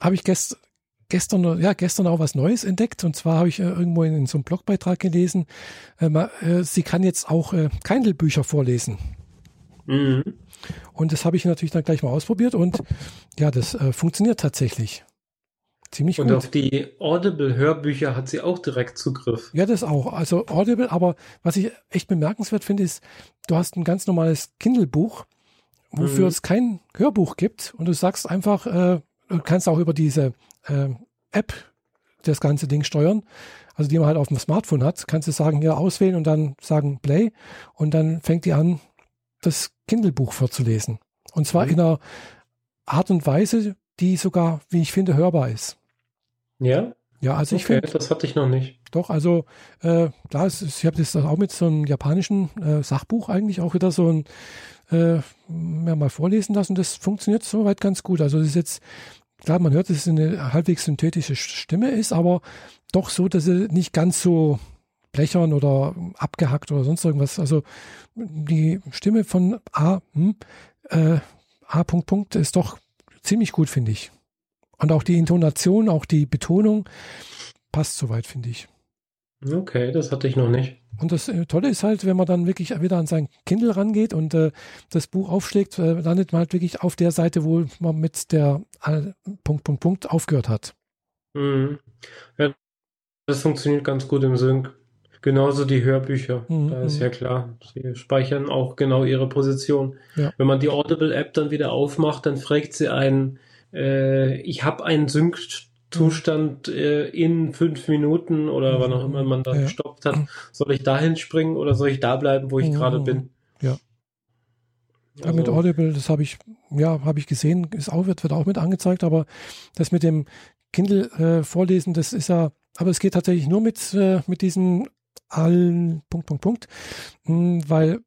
habe ich gestern gestern, ja, gestern auch was Neues entdeckt. Und zwar habe ich äh, irgendwo in, in, so einem Blogbeitrag gelesen, äh, äh, sie kann jetzt auch äh, Kindle-Bücher vorlesen. Mhm. Und das habe ich natürlich dann gleich mal ausprobiert und ja, das äh, funktioniert tatsächlich. Ziemlich und gut. Und auf die Audible-Hörbücher hat sie auch direkt Zugriff. Ja, das auch. Also Audible, aber was ich echt bemerkenswert finde, ist, du hast ein ganz normales Kindle-Buch, wofür mhm. es kein Hörbuch gibt und du sagst einfach, äh, du kannst auch über diese äh, App das ganze Ding steuern, also die man halt auf dem Smartphone hat, kannst du sagen, hier auswählen und dann sagen Play und dann fängt die an, das Kindle-Buch vorzulesen. Und zwar mhm. in einer Art und Weise, die sogar, wie ich finde, hörbar ist. Ja? Ja, also okay, ich finde. Das hatte ich noch nicht. Doch, also äh, klar, ist, ich habe das auch mit so einem japanischen äh, Sachbuch eigentlich auch wieder so ein äh, mal vorlesen lassen. Das funktioniert soweit ganz gut. Also es ist jetzt klar, man hört, dass es eine halbwegs synthetische Stimme ist, aber doch so, dass sie nicht ganz so blechern oder abgehackt oder sonst irgendwas. Also die Stimme von A, hm, äh, A. Punkt, Punkt ist doch ziemlich gut, finde ich. Und auch die Intonation, auch die Betonung passt soweit, finde ich. Okay, das hatte ich noch nicht. Und das äh, Tolle ist halt, wenn man dann wirklich wieder an sein Kindle rangeht und äh, das Buch aufschlägt, äh, landet man halt wirklich auf der Seite, wo man mit der äh, Punkt, Punkt, Punkt aufgehört hat. Mhm. Ja, das funktioniert ganz gut im Sync. Genauso die Hörbücher. Mhm. Da ist mhm. ja klar, sie speichern auch genau ihre Position. Ja. Wenn man die Audible-App dann wieder aufmacht, dann fragt sie einen, äh, ich habe einen Sync Zustand äh, in fünf Minuten oder wann auch immer man da ja. gestoppt hat, soll ich dahin springen oder soll ich da bleiben, wo ich gerade bin? Ja. Also, ja, mit Audible, das habe ich, ja, habe ich gesehen, ist auch, wird, wird auch mit angezeigt, aber das mit dem Kindle äh, vorlesen, das ist ja, aber es geht tatsächlich nur mit, äh, mit diesen allen Punkt, Punkt, Punkt, hm, weil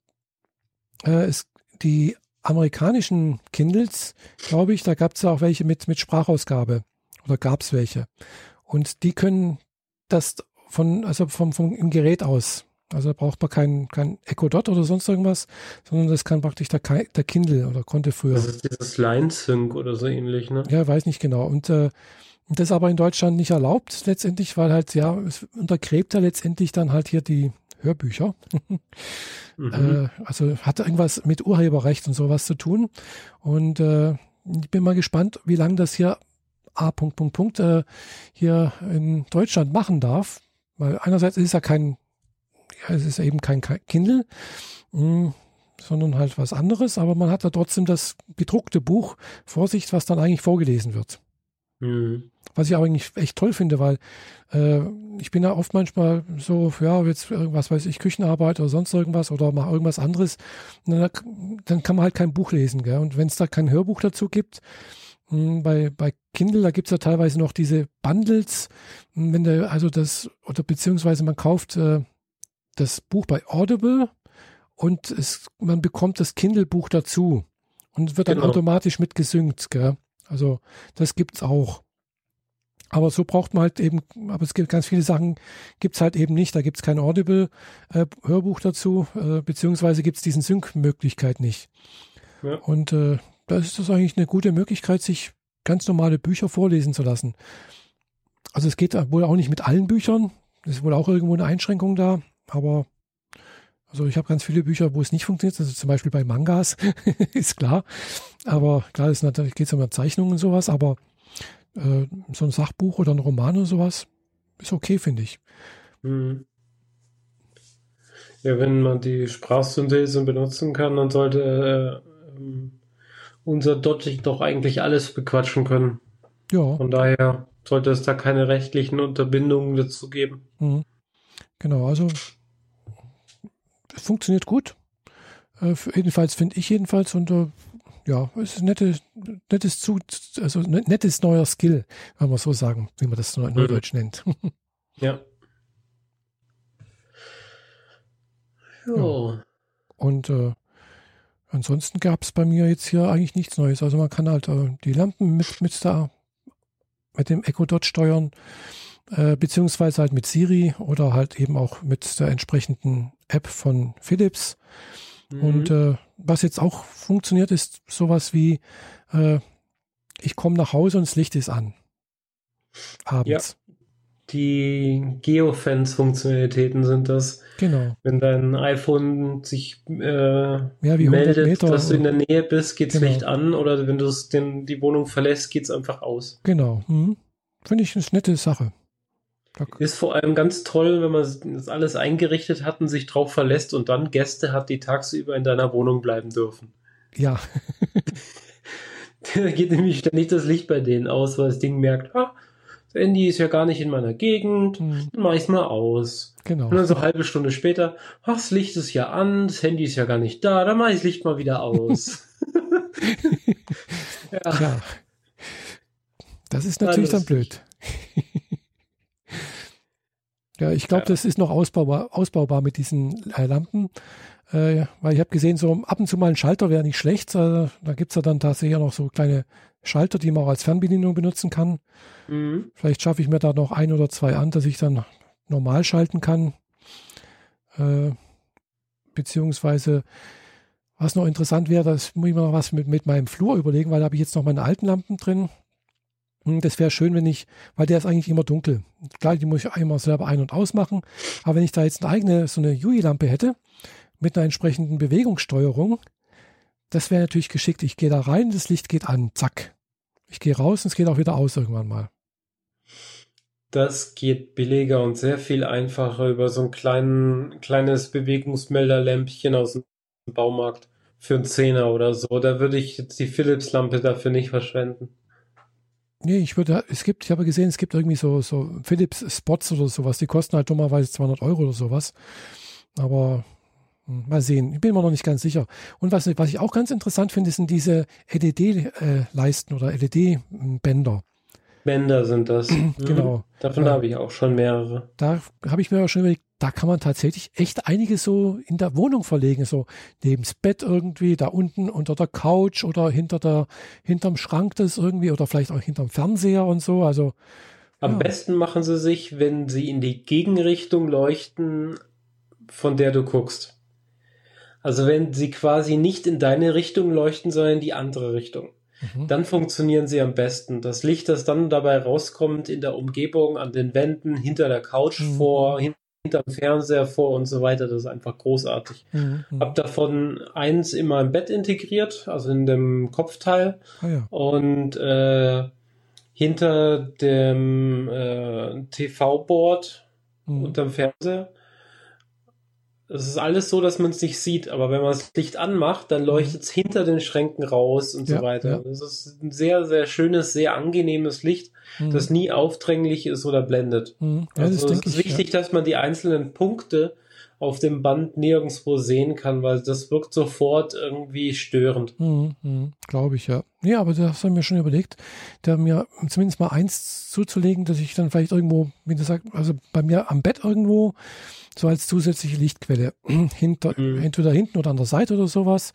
äh, es die amerikanischen Kindles, glaube ich, da gab es auch welche mit, mit Sprachausgabe. Oder gab es welche? Und die können das von, also vom, vom im Gerät aus. Also da braucht man kein, kein Echo Dot oder sonst irgendwas, sondern das kann praktisch der, der Kindle oder konnte früher. Das ist dieses Line Sync oder so ähnlich, ne? Ja, weiß nicht genau. Und äh, das ist aber in Deutschland nicht erlaubt letztendlich, weil halt, ja, es untergräbt ja letztendlich dann halt hier die Hörbücher. [LAUGHS] mhm. äh, also hat irgendwas mit Urheberrecht und sowas zu tun. Und äh, ich bin mal gespannt, wie lange das hier A. Punkt, Punkt, Punkt, äh, hier in Deutschland machen darf. Weil einerseits ist es ja kein, ja, es ist eben kein Kindle, mh, hm, sondern halt was anderes, aber man hat da trotzdem das gedruckte Buch vor sich, was dann eigentlich vorgelesen wird. Mhm. Was ich eigentlich echt toll finde, weil äh, ich bin ja oft manchmal so, ja, jetzt irgendwas weiß ich, Küchenarbeit oder sonst irgendwas oder mache irgendwas anderes. Dann, dann, kann man halt kein Buch lesen. Gell? Und wenn es da kein Hörbuch dazu gibt, hm, bei, bei Kindle, da gibt es ja teilweise noch diese Bundles, hm, wenn der, also das, oder beziehungsweise man kauft äh, das Buch bei Audible und es, man bekommt das Kindle-Buch dazu und wird dann genau. automatisch mitgesynkt. Gell? Also das gibt's auch. Aber so braucht man halt eben, aber es gibt ganz viele Sachen, gibt's halt eben nicht. Da gibt's kein Audible-Hörbuch äh, dazu, äh, beziehungsweise gibt's diesen Sync-Möglichkeit nicht. Ja. Und äh, da ist das eigentlich eine gute Möglichkeit, sich ganz normale Bücher vorlesen zu lassen. Also es geht wohl auch nicht mit allen Büchern. Es ist wohl auch irgendwo eine Einschränkung da. Aber also ich habe ganz viele Bücher, wo es nicht funktioniert. Also zum Beispiel bei Mangas, [LAUGHS] ist klar. Aber klar, es natürlich geht es um Zeichnungen und sowas, aber äh, so ein Sachbuch oder ein Roman oder sowas ist okay, finde ich. Mhm. Ja, wenn man die Sprachsynthese benutzen kann, dann sollte äh, unser Dottig doch eigentlich alles bequatschen können. Ja. Von daher sollte es da keine rechtlichen Unterbindungen dazu geben. Mhm. Genau, also funktioniert gut. Äh, jedenfalls finde ich jedenfalls und äh, ja, es ist nettes, nettes zu, also ne, nettes neuer Skill, wenn man so sagen, wie man das in Neudeutsch mhm. nennt. [LAUGHS] ja. Jo. Ja. Und äh, ansonsten gab es bei mir jetzt hier eigentlich nichts Neues. Also man kann halt äh, die Lampen mit, mit da mit dem Echo Dot steuern, äh, beziehungsweise halt mit Siri oder halt eben auch mit der entsprechenden App von Philips. Mhm. Und äh, was jetzt auch funktioniert, ist sowas wie, äh, ich komme nach Hause und das Licht ist an. Abends. Ja. Die Geofence-Funktionalitäten sind das. Genau. Wenn dein iPhone sich äh, ja, meldet, dass du in der Nähe bist, geht das genau. Licht an oder wenn du die Wohnung verlässt, geht es einfach aus. Genau. Mhm. Finde ich eine nette Sache. Ist vor allem ganz toll, wenn man das alles eingerichtet hat und sich drauf verlässt und dann Gäste hat, die tagsüber in deiner Wohnung bleiben dürfen. Ja. [LAUGHS] [LAUGHS] da geht nämlich ständig das Licht bei denen aus, weil das Ding merkt, ah, das Handy ist ja gar nicht in meiner Gegend, hm. dann mach ich's mal aus. Genau. Und dann so eine halbe Stunde später, ach, das Licht ist ja an, das Handy ist ja gar nicht da, dann mach ich das Licht mal wieder aus. [LAUGHS] ja. ja. Das ist natürlich dann blöd. Ja, ich glaube, das ist noch ausbaubar, ausbaubar mit diesen äh, Lampen. Äh, weil ich habe gesehen, so ab und zu mal ein Schalter wäre nicht schlecht. Äh, da gibt es ja dann tatsächlich auch noch so kleine Schalter, die man auch als Fernbedienung benutzen kann. Mhm. Vielleicht schaffe ich mir da noch ein oder zwei an, dass ich dann normal schalten kann. Äh, beziehungsweise, was noch interessant wäre, das muss ich mir noch was mit, mit meinem Flur überlegen, weil da habe ich jetzt noch meine alten Lampen drin. Hm, das wäre schön, wenn ich, weil der ist eigentlich immer dunkel. Klar, die muss ich einmal selber ein- und ausmachen. Aber wenn ich da jetzt eine eigene, so eine UI-Lampe hätte, mit einer entsprechenden Bewegungssteuerung, das wäre natürlich geschickt. Ich gehe da rein, das Licht geht an, zack. Ich gehe raus und es geht auch wieder aus irgendwann mal. Das geht billiger und sehr viel einfacher über so ein kleinen, kleines Bewegungsmelderlämpchen aus dem Baumarkt für einen Zehner oder so. Da würde ich jetzt die Philips-Lampe dafür nicht verschwenden. Nee, ich würde, es gibt, ich habe gesehen, es gibt irgendwie so, so Philips Spots oder sowas, die kosten halt dummerweise 200 Euro oder sowas. Aber hm, mal sehen, ich bin mir noch nicht ganz sicher. Und was, was ich auch ganz interessant finde, sind diese LED-Leisten oder LED-Bänder. Bänder sind das. [CLEARS THROAT] genau. Mhm. Davon ja. habe ich auch schon mehrere. Da habe ich mir auch schon überlegt, da kann man tatsächlich echt einiges so in der Wohnung verlegen, so neben's Bett irgendwie, da unten unter der Couch oder hinter der, hinterm Schrank das irgendwie oder vielleicht auch hinterm Fernseher und so. Also am ja. besten machen sie sich, wenn sie in die Gegenrichtung leuchten, von der du guckst. Also wenn sie quasi nicht in deine Richtung leuchten, sondern in die andere Richtung. Mhm. Dann funktionieren sie am besten. Das Licht, das dann dabei rauskommt in der Umgebung, an den Wänden, hinter der Couch mhm. vor, hinterm Fernseher vor und so weiter. Das ist einfach großartig. Mhm. Hab davon eins immer im Bett integriert, also in dem Kopfteil. Ah, ja. Und äh, hinter dem äh, TV-Board mhm. unterm Fernseher. es ist alles so, dass man es nicht sieht, aber wenn man das Licht anmacht, dann leuchtet es hinter den Schränken raus und Ja, so weiter. ja. Das ist ein sehr, sehr schönes, sehr angenehmes Licht, Mhm. das nie aufdringlich ist oder blendet. Mhm. Ja, also das es ist ich. wichtig, dass man die einzelnen Punkte auf dem Band nirgendwo sehen kann, weil das wirkt sofort irgendwie störend. Ja. Mhm. Mhm. Glaube ich, ja. Ja, aber das haben wir schon überlegt, da mir zumindest mal eins zuzulegen, dass ich dann vielleicht irgendwo, wie du sagst, also bei mir am Bett irgendwo, so als zusätzliche Lichtquelle, [CLEARS THROAT] hinter, Mhm. entweder hinten oder an der Seite oder sowas.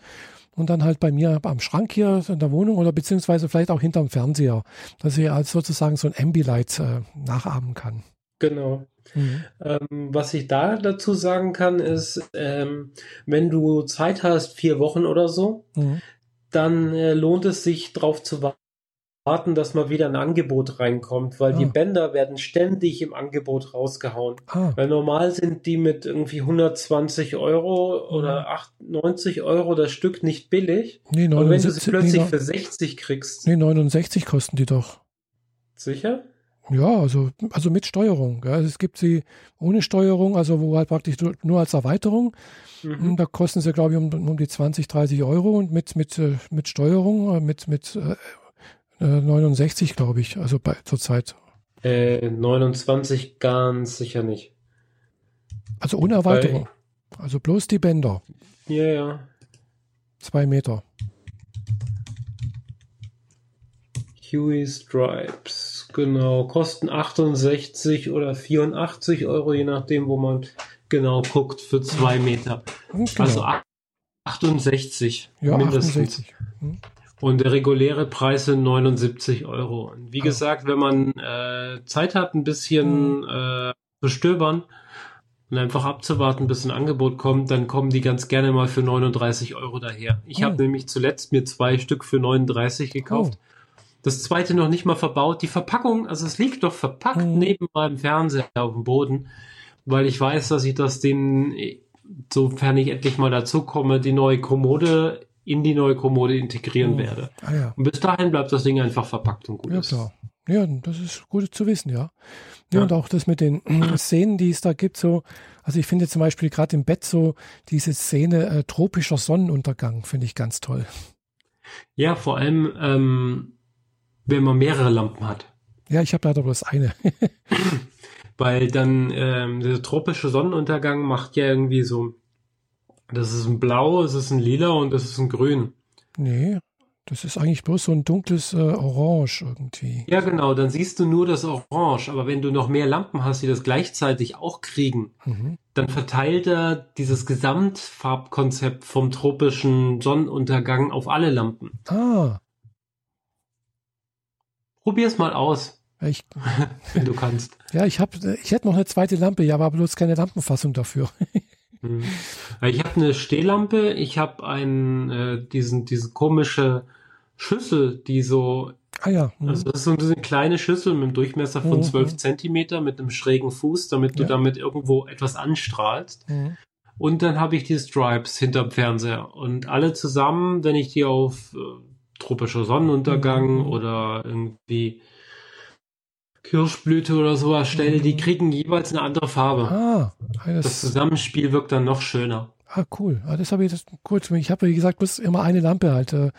Und dann halt bei mir am Schrank hier in der Wohnung oder beziehungsweise vielleicht auch hinterm Fernseher, dass ich als sozusagen so ein Ambilight äh, nachahmen kann. Genau. Mhm. Ähm, was ich da dazu sagen kann, ist, ähm, wenn du Zeit hast, vier Wochen oder so, Mhm. dann äh, lohnt es sich darauf zu wa- warten, dass mal wieder ein Angebot reinkommt, weil die Ah. Bänder werden ständig im Angebot rausgehauen. Ah, Weil normal sind die mit irgendwie 120 Euro Mhm. oder 98 Euro das Stück nicht billig. nee, Und wenn du 79, sie plötzlich nee, für 60 kriegst, nee, 69 kosten die doch. sicher? Ja, also, also mit Steuerung. Ja. Also es gibt sie ohne Steuerung, also wo halt praktisch nur- als Erweiterung. Mhm. Da kosten sie, glaube ich, um, um die 20, 30 Euro und mit, mit, äh, mit Steuerung, äh, mit, mit äh, äh, 69, glaube ich, also bei zurzeit. Äh, 29 ganz sicher nicht. Also ohne Erweiterung. Also bloß die Bänder. Ja, ja. Zwei Meter. Huey Stripes, genau, kosten 68 oder 84 Euro, je nachdem, wo man genau guckt, für zwei Meter. Genau. Also ach- 68 ja, mindestens. 68. Hm. Und der reguläre Preis sind 79 Euro. Und wie Ah. gesagt, wenn man äh, Zeit hat, ein bisschen äh, zu stöbern und einfach abzuwarten, bis ein Angebot kommt, dann kommen die ganz gerne mal für 39 Euro daher. Ich Oh. habe nämlich zuletzt mir zwei Stück für 39 gekauft. Das zweite noch nicht mal verbaut. Die Verpackung, also es liegt doch verpackt Mhm. neben meinem Fernseher auf dem Boden, weil ich weiß, dass ich das den, sofern ich endlich mal dazu komme, die neue Kommode in die neue Kommode integrieren Oh. werde. Ah ja. Und bis dahin bleibt das Ding einfach verpackt und gut Ja, ist. klar. Ja, das ist gut zu wissen, ja. Ja, Ja. und auch das mit den [CLEARS THROAT] Szenen, die es da gibt, so, also ich finde zum Beispiel gerade im Bett so diese Szene äh, tropischer Sonnenuntergang, finde ich ganz toll. Ja, vor allem, ähm, wenn man mehrere Lampen hat. Ja, ich habe leider bloß eine. [LAUGHS] Weil dann ähm, der tropische Sonnenuntergang macht ja irgendwie so, das ist ein Blau, es ist ein Lila und das ist ein Grün. nee, das ist eigentlich bloß so ein dunkles äh, Orange irgendwie. Ja, genau, dann siehst du nur das Orange, aber wenn du noch mehr Lampen hast, die das gleichzeitig auch kriegen, Mhm. dann verteilt er dieses Gesamtfarbkonzept vom tropischen Sonnenuntergang auf alle Lampen. Ah, Probier's mal aus, ich, [LAUGHS] wenn du kannst. ja, ich habe, ich hätte noch eine zweite Lampe, ja, aber bloß keine Lampenfassung dafür. [LAUGHS] Mhm. Ich habe eine Stehlampe, ich habe einen äh, diesen diese komische Schüssel, die so Ah ja, mhm. also das ist so eine kleine Schüssel mit einem Durchmesser von Mhm. 12 Zentimeter mit einem schrägen Fuß, damit du Ja. damit irgendwo etwas anstrahlst. Mhm. Und dann habe ich die Stripes hinterm Fernseher und alle zusammen, wenn ich die auf äh, tropischer Sonnenuntergang Mhm. oder irgendwie Kirschblüte oder sowas stelle, die kriegen jeweils eine andere Farbe. Ah, Das das, Zusammenspiel wirkt dann noch schöner. ah, cool. Ah, das habe ich das kurz. Ich habe, wie gesagt, bloß immer eine Lampe halt äh,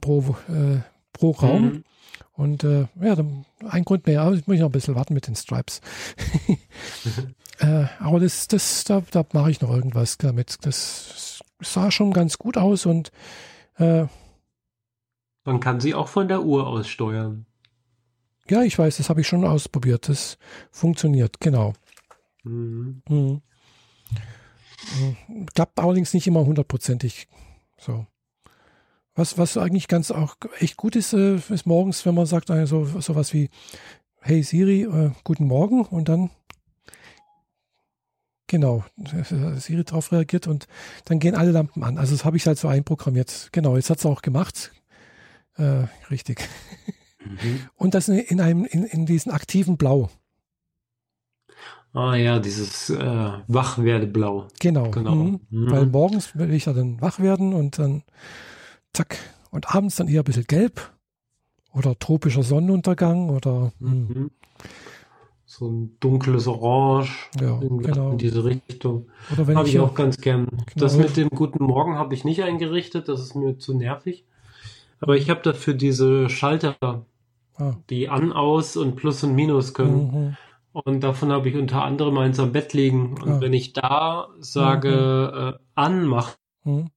pro, äh, pro Raum. Mhm. Und äh, ja, ein Grund mehr, aber ich muss noch ein bisschen warten mit den Stripes. [LAUGHS] äh, aber das, das, da, da mache ich noch irgendwas damit. Das sah schon ganz gut aus und äh, Man kann sie auch von der Uhr aus steuern. Ja, ich weiß, das habe ich schon ausprobiert. Das funktioniert, genau. Mhm. Mhm. Mhm. Klappt allerdings nicht immer hundertprozentig. So. Was, was eigentlich ganz auch echt gut ist, äh, ist morgens, wenn man sagt, also sowas wie Hey Siri, äh, guten Morgen und dann genau, [LAUGHS] Siri darauf reagiert und dann gehen alle Lampen an. Also das habe ich halt so einprogrammiert. Genau, jetzt hat es auch gemacht. Äh, richtig. [LAUGHS] Mhm. Und das in, in einem, in, in diesen aktiven Blau. Ah ja, dieses äh, Wachwerdeblau. Genau. Genau. Mhm. Mhm. Weil morgens will ich ja dann wach werden und dann zack. Und abends dann eher ein bisschen gelb oder tropischer Sonnenuntergang oder hm. Mhm. so ein dunkles Orange Ja, in, genau. in diese Richtung. Oder wenn Habe ich, ich auch ganz gern. Das Genau. mit dem guten Morgen habe ich nicht eingerichtet, das ist mir zu nervig. Aber ich habe dafür diese Schalter, ah, die an, aus und Plus und Minus können. mhm, Und davon habe ich unter anderem eins am Bett liegen. Und Ah. wenn ich da sage, äh, anmachen, mhm,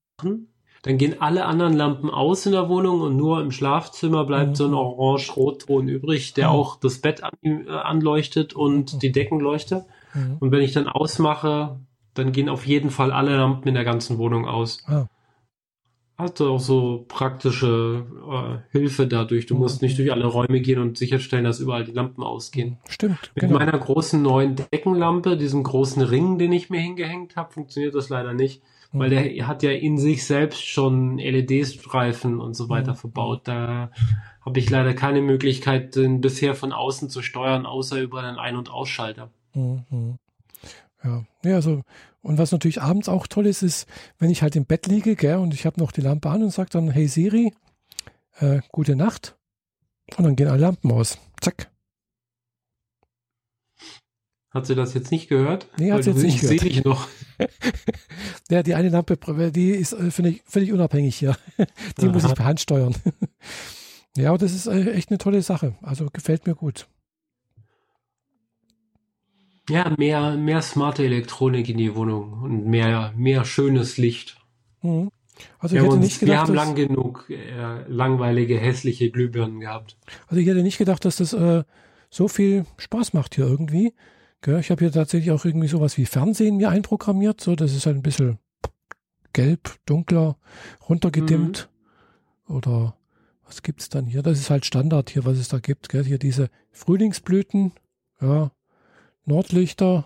dann gehen alle anderen Lampen aus in der Wohnung und nur im Schlafzimmer bleibt Mhm. so ein Orange-Rotton übrig, der Ah. auch das Bett an, äh, anleuchtet und Mhm. die Deckenleuchte. mhm. Und wenn ich dann ausmache, dann gehen auf jeden Fall alle Lampen in der ganzen Wohnung aus. Ah, Hat auch so praktische äh, Hilfe dadurch. Du musst Mhm. nicht durch alle Räume gehen und sicherstellen, dass überall die Lampen ausgehen. stimmt, Mit genau. meiner großen neuen Deckenlampe, diesem großen Ring, den ich mir hingehängt habe, funktioniert das leider nicht, Mhm. weil der hat ja in sich selbst schon LED-Streifen und so weiter Mhm. verbaut. Da habe ich leider keine Möglichkeit, den bisher von außen zu steuern, außer über einen Ein- und Ausschalter. Mhm. Ja, ja, also und was natürlich abends auch toll ist, ist, wenn ich halt im Bett liege, gell, und ich habe noch die Lampe an und sage dann, hey Siri, äh, gute Nacht, und dann gehen alle Lampen aus. Zack. Hat sie das jetzt nicht gehört? Nee, hat sie jetzt nicht ich sehe gehört. dich noch. [LAUGHS] Ja, die eine Lampe, die ist äh, völlig, völlig unabhängig hier. [LAUGHS] Die muss Aha. ich per Hand steuern. [LAUGHS] Ja, aber das ist äh, echt eine tolle Sache. Also gefällt mir gut. Ja, mehr, mehr smarte Elektronik in die Wohnung und mehr, mehr schönes Licht. Mhm. Also Wir ich haben, hätte uns, nicht wir gedacht, haben dass, lang genug äh, langweilige, hässliche Glühbirnen gehabt. also ich hätte nicht gedacht, dass das äh, so viel Spaß macht hier irgendwie. Gell? Ich habe hier tatsächlich auch irgendwie sowas wie Fernsehen mir einprogrammiert. So, das ist halt ein bisschen gelb, dunkler, runtergedimmt. Oder was gibt's dann hier? Das ist halt Standard hier, was es da gibt. Gell? Hier diese Frühlingsblüten, ja, Nordlichter,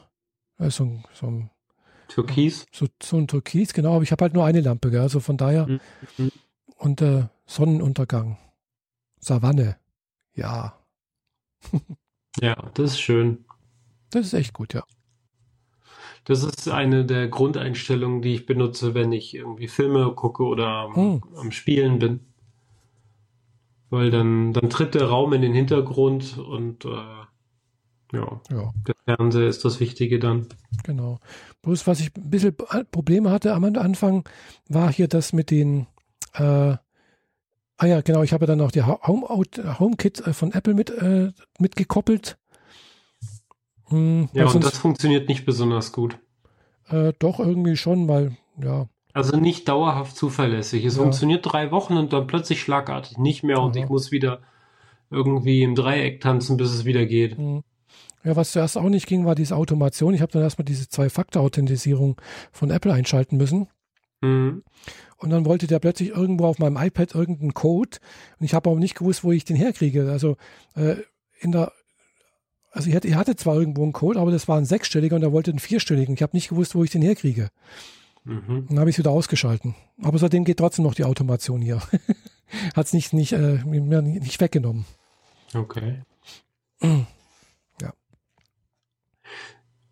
äh, so, ein- Türkis. so, so ein Türkis, genau, aber ich habe halt nur eine Lampe, gell? also von daher. Mhm. Und äh, Sonnenuntergang, Savanne, ja, Ja, das ist schön. das ist echt gut, ja. Das ist eine der Grundeinstellungen, die ich benutze, wenn ich irgendwie Filme gucke oder am, Hm. am Spielen bin. Weil dann, dann tritt der Raum in den Hintergrund und äh, ja, Ja, der Fernseher ist das Wichtige dann. genau. Bloß was ich ein bisschen Probleme hatte am Anfang, war hier das mit den, äh, ah ja, genau, ich habe dann auch die Home HomeKit äh, von Apple mit, äh, mitgekoppelt. Hm, Ja, und das funktioniert nicht besonders gut. Äh, doch, irgendwie schon, weil, ja, Also nicht dauerhaft zuverlässig. Es Ja. funktioniert drei Wochen und dann plötzlich schlagartig nicht mehr und Aha. ich muss wieder irgendwie im Dreieck tanzen, bis es wieder geht. hm. Ja, was zuerst auch nicht ging, war diese Automation. Ich habe dann erstmal diese Zwei-Faktor-Authentisierung von Apple einschalten müssen. Mhm. Und dann wollte der plötzlich irgendwo auf meinem iPad irgendeinen Code und ich habe aber nicht gewusst, wo ich den herkriege. Also äh, in der also ich hatte, ich hatte zwar irgendwo einen Code, aber das war ein sechsstelliger und er wollte einen vierstelligen. Ich habe nicht gewusst, wo ich den herkriege. Mhm. Dann habe ich es wieder ausgeschalten. Aber seitdem geht trotzdem noch die Automation hier. [LAUGHS] Hat es nicht, nicht, äh, nicht weggenommen. Okay. [CLEARS THROAT]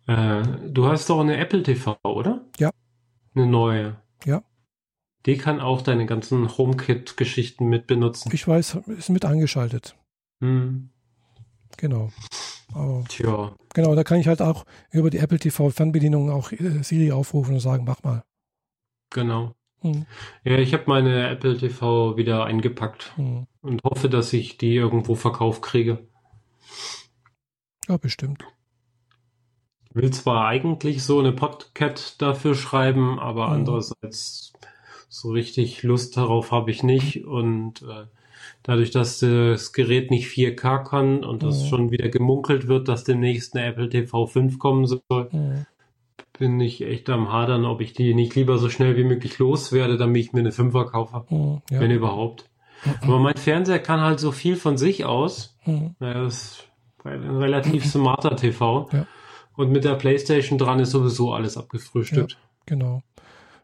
Äh, du hast doch eine Apple TV, oder? Ja. Eine neue. Ja. Die kann auch deine ganzen HomeKit-Geschichten mit benutzen. Ich weiß, ist mit angeschaltet. Hm. Genau. Aber, Tja. genau, da kann ich halt auch über die Apple TV Fernbedienung auch äh, Siri aufrufen und sagen, mach mal. Genau. Hm, Ja, ich habe meine Apple TV wieder eingepackt hm. und hoffe, dass ich die irgendwo verkauft kriege. Ja, bestimmt. Will zwar eigentlich so eine Podcat dafür schreiben, aber Mhm. andererseits so richtig Lust darauf habe ich nicht und äh, dadurch, dass das Gerät nicht 4K kann und es Mhm. schon wieder gemunkelt wird, dass demnächst eine Apple TV 5 kommen soll, Hm. bin ich echt am hadern, ob ich die nicht lieber so schnell wie möglich loswerde, damit ich mir eine 5er kaufe, Hm. Ja. wenn überhaupt. Aber mein Fernseher kann halt so viel von sich aus. Hm. Ja, das ist ein relativ [CLEARS THROAT] smarter TV. Ja. Und mit der Playstation dran ist sowieso alles abgefrühstückt. Genau.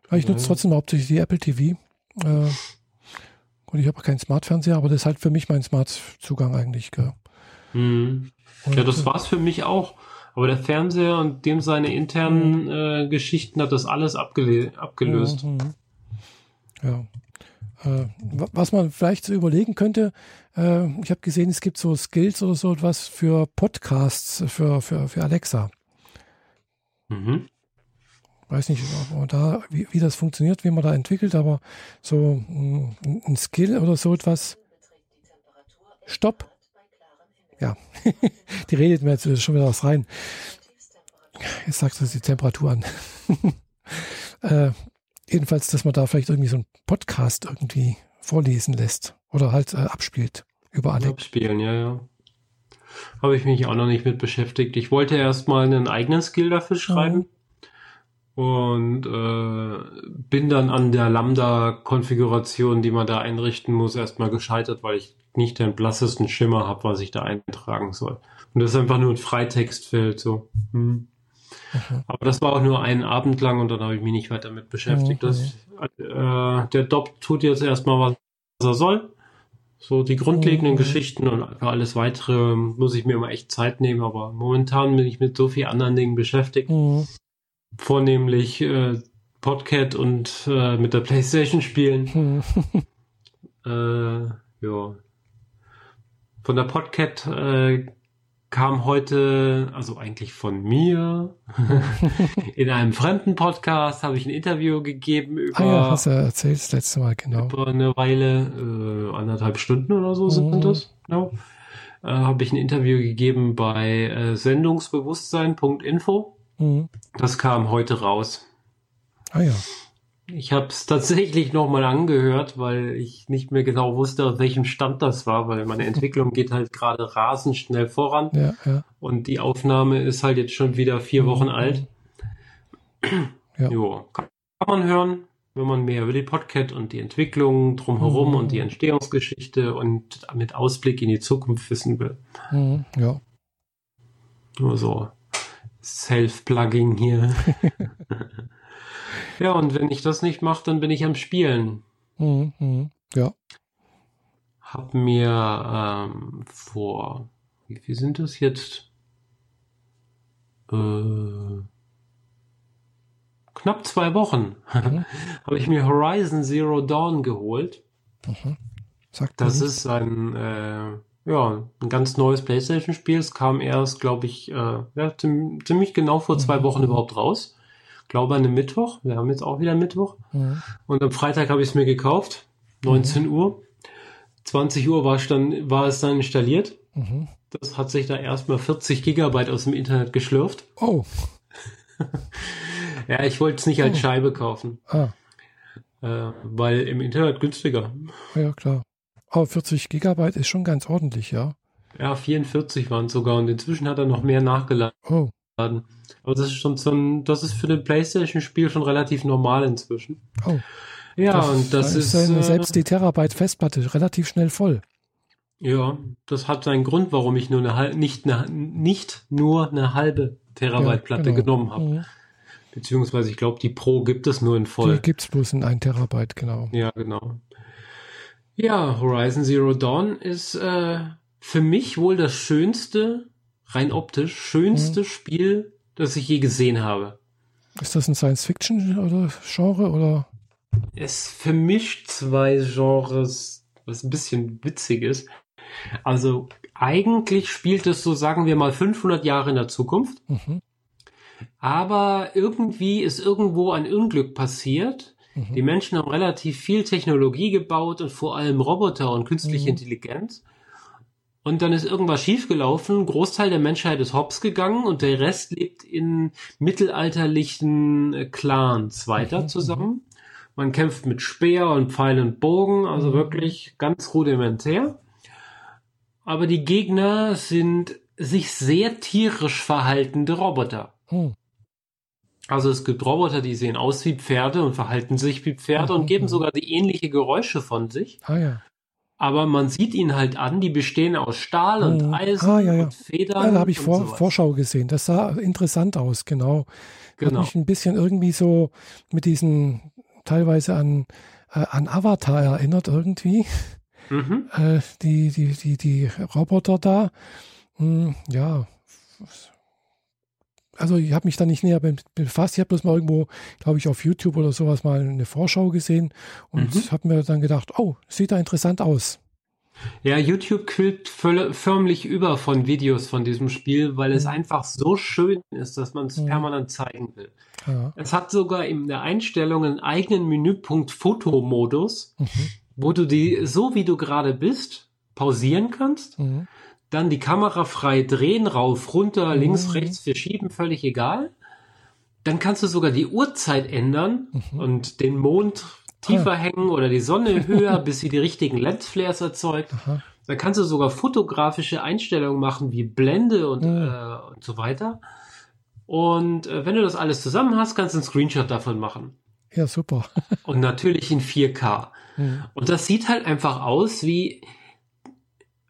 Aber ich nutze Ja. trotzdem hauptsächlich die Apple TV. Äh, und ich habe auch keinen Smart-Fernseher, aber das ist halt für mich mein Smart-Zugang eigentlich. Mhm. Ja, das war's für mich auch. Aber der Fernseher und dem seine internen Mhm. äh, Geschichten hat das alles abgele abgelöst. Mhm. Ja. Äh, was man vielleicht so überlegen könnte, äh, ich habe gesehen, es gibt so Skills oder so etwas für Podcasts für, für, für Alexa. Mhm. Weiß nicht, da, wie, wie das funktioniert, wie man da entwickelt, aber so ein, ein Skill oder so etwas. Stopp. Ja, [LAUGHS] die redet mir jetzt schon wieder was rein. Jetzt sagst du die Temperatur an. [LAUGHS] äh, jedenfalls, dass man da vielleicht irgendwie so einen Podcast irgendwie vorlesen lässt oder halt äh, abspielt über alle. Abspielen, ja, ja. Habe ich mich auch noch nicht mit beschäftigt. Ich wollte erstmal einen eigenen Skill dafür schreiben. Mhm. Und äh, bin dann an der Lambda-Konfiguration, die man da einrichten muss, erstmal gescheitert, weil ich nicht den blassesten Schimmer habe, was ich da eintragen soll. Und das ist einfach nur ein Freitextfeld so. Hm. Okay. Aber das war auch nur einen Abend lang und dann habe ich mich nicht weiter mit beschäftigt. Okay. Das, äh, der Dopp tut jetzt erstmal, was er soll. So die grundlegenden okay. Geschichten und für alles weitere muss ich mir immer echt Zeit nehmen, aber momentan bin ich mit so vielen anderen Dingen beschäftigt. Mhm. Vornehmlich äh, Podcat und äh, mit der Playstation spielen. Mhm. [LAUGHS] äh, ja. Von der Podcat äh, kam heute, also eigentlich von mir, [LAUGHS] in einem fremden Podcast habe ich ein Interview gegeben über. Ah ja, hast du erzählt das letzte Mal, genau. Über eine Weile, äh, anderthalb Stunden oder so sind mhm. das, genau. Äh, habe ich ein Interview gegeben bei äh, sendungsbewusstsein.info. Mhm. Das kam heute raus. Ah ja. Ich habe es tatsächlich nochmal angehört, weil ich nicht mehr genau wusste, auf welchem Stand das war, weil meine [LAUGHS] Entwicklung geht halt gerade rasend schnell voran. Ja, ja. Und die Aufnahme ist halt jetzt schon wieder vier mhm. Wochen alt. Ja. Jo, kann man hören, wenn man mehr über die Podcat und die Entwicklung drumherum mhm. und die Entstehungsgeschichte und mit Ausblick in die Zukunft wissen will. Mhm. Ja. Nur so Self-Plugging hier. [LAUGHS] Ja, und wenn ich das nicht mache, dann bin ich am Spielen. Mhm, mh, ja. Hab mir ähm, vor, wie viel sind das jetzt? Äh, knapp zwei Wochen mhm. [LAUGHS] habe ich mir Horizon Zero Dawn geholt. Mhm. Sagt das ist ein äh, ja ein ganz neues PlayStation-Spiel. Es kam erst, glaube ich, äh, ja, ziemlich genau vor zwei mhm. Wochen überhaupt raus glaube an einem Mittwoch. Wir haben jetzt auch wieder Mittwoch. Mhm. Und am Freitag habe ich es mir gekauft. 19 mhm. Uhr. 20 Uhr war es dann, war es dann installiert. Mhm. Das hat sich da erstmal 40 Gigabyte aus dem Internet geschlürft. Oh. [LAUGHS] ja, ich wollte es nicht als oh. Scheibe kaufen. Ah. Äh, weil im Internet günstiger. Ja, klar. Aber 40 Gigabyte ist schon ganz ordentlich, ja. Ja, 44 waren es sogar und inzwischen hat er noch mehr nachgeladen. Oh. Aber das ist schon so ein, das ist für ein Playstation-Spiel schon relativ normal inzwischen. Oh. Ja, das, und das ist, ist äh, selbst die Terabyte Festplatte relativ schnell voll. Ja, das hat seinen Grund, warum ich nur eine nicht eine, nicht nur eine halbe Terabyte Platte ja, genau. genommen habe. Mhm. Beziehungsweise ich glaube, die Pro gibt es nur in voll. Die gibt es bloß in 1 Terabyte, genau. Ja, genau. Ja, Horizon Zero Dawn ist äh, für mich wohl das schönste rein optisch schönste mhm. Spiel, das ich je gesehen habe. Ist das ein Science-Fiction oder Genre oder? Es vermischt zwei Genres, was ein bisschen witzig ist. Also eigentlich spielt es so, sagen wir mal, 500 Jahre in der Zukunft. Mhm. Aber irgendwie ist irgendwo ein Unglück passiert. Mhm. Die Menschen haben relativ viel Technologie gebaut und vor allem Roboter und künstliche mhm. Intelligenz. Und dann ist irgendwas schiefgelaufen. Ein Großteil der Menschheit ist hops gegangen und der Rest lebt in mittelalterlichen äh, Clans weiter mhm, zusammen. Mhm. Man kämpft mit Speer und Pfeil und Bogen, also mhm. wirklich ganz rudimentär. Aber die Gegner sind sich sehr tierisch verhaltende Roboter. Mhm. Also es gibt Roboter, die sehen aus wie Pferde und verhalten sich wie Pferde und geben sogar die ähnliche Geräusche von sich. Ah ja aber man sieht ihn halt an, die bestehen aus Stahl und mhm. Eisen ah, ja, ja. und Federn. Ja, da habe ich Vor. Vorschau gesehen. Das sah interessant aus, genau. genau. Hat mich ein bisschen irgendwie so mit diesen teilweise an, äh, an Avatar erinnert irgendwie. Mhm. Äh, die, die, die, die Roboter da. Hm, ja. Also ich habe mich da nicht näher befasst. Ich habe bloß mal irgendwo, glaube ich, auf YouTube oder sowas mal eine Vorschau gesehen und mhm. habe mir dann gedacht, oh, sieht da interessant aus. Ja, YouTube quillt förmlich über von Videos von diesem Spiel, weil es mhm. einfach so schön ist, dass man es mhm. permanent zeigen will. Ja. Es hat sogar in der Einstellung einen eigenen Menüpunkt Fotomodus, mhm. wo du die, so wie du gerade bist, pausieren kannst. Dann die Kamera frei drehen, rauf, runter, mhm. links, rechts verschieben, völlig egal. Dann kannst du sogar die Uhrzeit ändern mhm. und den Mond tiefer ah. hängen oder die Sonne höher, [LAUGHS] bis sie die richtigen Lensflares erzeugt. Aha. Dann kannst du sogar fotografische Einstellungen machen, wie Blende und, mhm. äh, und so weiter. Und äh, wenn du das alles zusammen hast, kannst du einen Screenshot davon machen. Ja, super. [LAUGHS] und natürlich in 4K. Mhm. Und das sieht halt einfach aus wie,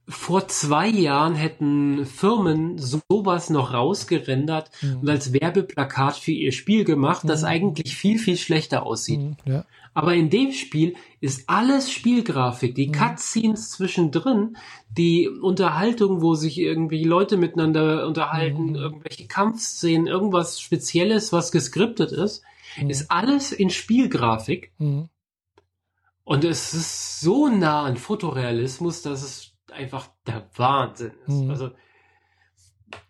vor zwei Jahren hätten Firmen sowas noch rausgerendert mhm. und als Werbeplakat für ihr Spiel gemacht, das mhm. eigentlich viel, viel schlechter aussieht. Mhm, ja. Aber in dem Spiel ist alles Spielgrafik, die mhm. Cutscenes zwischendrin, die Unterhaltung, wo sich irgendwie Leute miteinander unterhalten, mhm. irgendwelche Kampfszenen, irgendwas Spezielles, was geskriptet ist, ist alles in Spielgrafik. Und es ist so nah an Fotorealismus, dass es einfach der Wahnsinn ist. Mhm. Also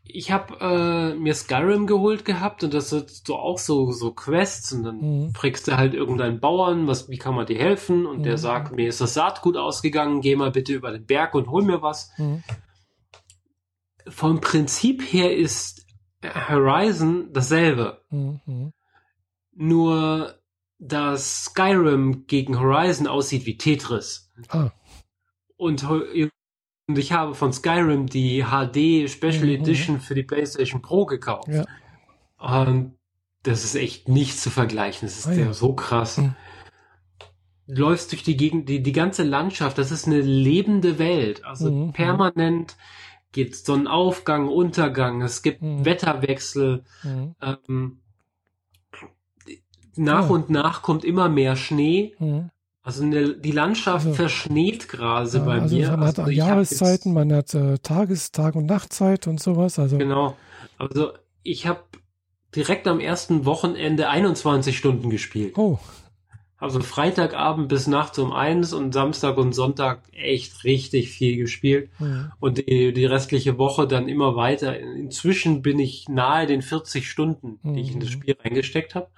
ich habe äh, mir Skyrim geholt gehabt und das ist so auch so so Quests und dann mhm. fragst du halt irgendeinen Bauern, was wie kann man dir helfen und mhm. der sagt, mir ist das Saatgut ausgegangen, geh mal bitte über den Berg und hol mir was. Mhm. Vom Prinzip her ist Horizon dasselbe. Mhm. Nur dass Skyrim gegen Horizon aussieht wie Tetris. Ah. Und und ich habe von Skyrim die HD Special mhm. Edition für die PlayStation Pro gekauft. Ja. Und das ist echt nicht zu vergleichen. Das ist oh, ja. so krass. Mhm. Du läufst durch die Gegend, die, die ganze Landschaft, das ist eine lebende Welt. Also mhm. permanent geht Sonnenaufgang, Untergang, es gibt mhm. Wetterwechsel. Mhm. Ähm, nach ja. und nach kommt immer mehr Schnee. Mhm. Also eine, die Landschaft also, verschneht gerade ja, bei also mir. Man also hat Jahreszeiten, man hat äh, Tages-, Tag- und Nachtzeit und sowas. Also. Genau. Also ich habe direkt am ersten Wochenende 21 Stunden gespielt. Oh. Also Freitagabend bis nachts um eins und Samstag und Sonntag echt richtig viel gespielt. Mhm. Und die, die restliche Woche dann immer weiter. Inzwischen bin ich nahe den 40 Stunden, die ich in das mhm. Spiel reingesteckt habe.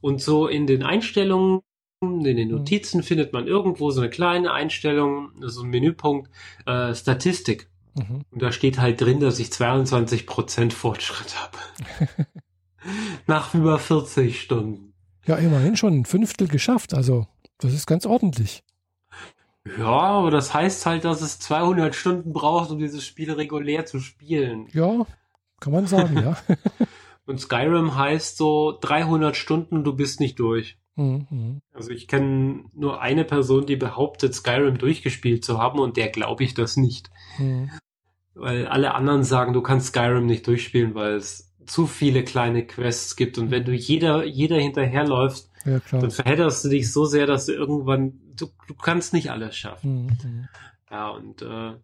Und so in den Einstellungen in den mhm. Notizen mhm. findet man irgendwo so eine kleine Einstellung, so ein Menüpunkt, äh, Statistik. Mhm. Und da steht halt drin, dass ich 22% Fortschritt habe. [LAUGHS] Nach über 40 Stunden. Ja, immerhin schon ein Fünftel geschafft. Also, das ist ganz ordentlich. Ja, aber das heißt halt, dass es 200 Stunden braucht, um dieses Spiel regulär zu spielen. Ja, kann man sagen, ja. [LAUGHS] Und Skyrim heißt so 300 Stunden, du bist nicht durch. Mhm. Also ich kenne nur eine Person, die behauptet, Skyrim durchgespielt zu haben und der glaube ich das nicht. Mhm. Weil alle anderen sagen, du kannst Skyrim nicht durchspielen, weil es zu viele kleine Quests gibt und wenn du jeder, jeder hinterherläufst, ja, dann verhedderst du dich so sehr, dass du irgendwann, du, du kannst nicht alles schaffen. Mhm. Ja, und äh,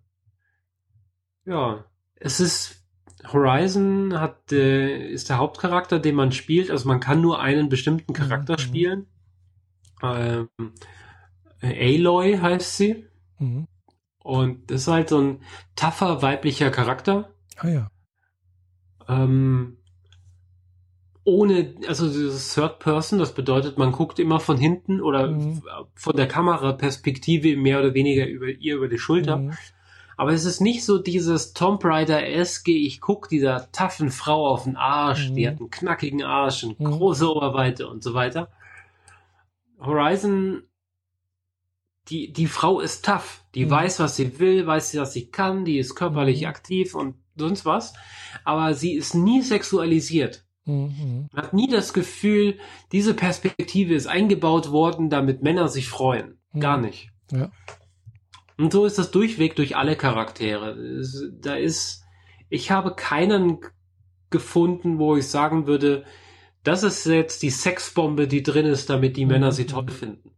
ja, es ist Horizon hat, äh, ist der Hauptcharakter, den man spielt. Also man kann nur einen bestimmten Charakter mhm. spielen. Ähm, Aloy heißt sie. Mhm. Und das ist halt so ein tougher weiblicher Charakter. Ah ja. Ähm, ohne, also dieses Third Person, das bedeutet, man guckt immer von hinten oder mhm. von der Kameraperspektive mehr oder weniger über ihr über die Schulter. Aber es ist nicht so dieses Tomb Raider-eske, ich guck dieser taffen Frau auf den Arsch, mhm. die hat einen knackigen Arsch, eine mhm. große Oberweite und so weiter. Horizon, die, die Frau ist tough. Die mhm. weiß, was sie will, weiß, was sie kann, die ist körperlich mhm. aktiv und sonst was. Aber sie ist nie sexualisiert. Mhm. Hat nie das Gefühl, diese Perspektive ist eingebaut worden, damit Männer sich freuen. Gar mhm. nicht. Ja. Und so ist das durchweg durch alle Charaktere. Da ist, ich habe keinen gefunden, wo ich sagen würde, das ist jetzt die Sexbombe, die drin ist, damit die Männer sie toll finden.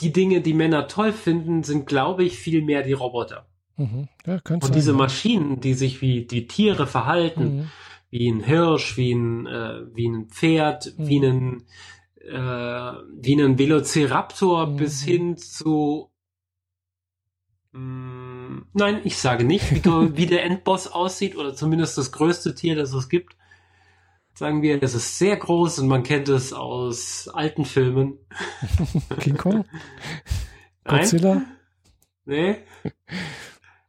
Die Dinge, die Männer toll finden, sind, glaube ich, viel mehr die Roboter. Mhm. Ja, Und diese Maschinen, die sich wie die Tiere verhalten, mhm. wie ein Hirsch, wie ein, äh, wie ein Pferd, Mhm. wie ein, äh, wie ein Velociraptor Mhm. bis hin zu Nein, ich sage nicht, wie, [LAUGHS] wie der Endboss aussieht oder zumindest das größte Tier, das es gibt. Sagen wir, es ist sehr groß und man kennt es aus alten Filmen. [LAUGHS] King Kong, [LAUGHS] Nein, Godzilla. nee,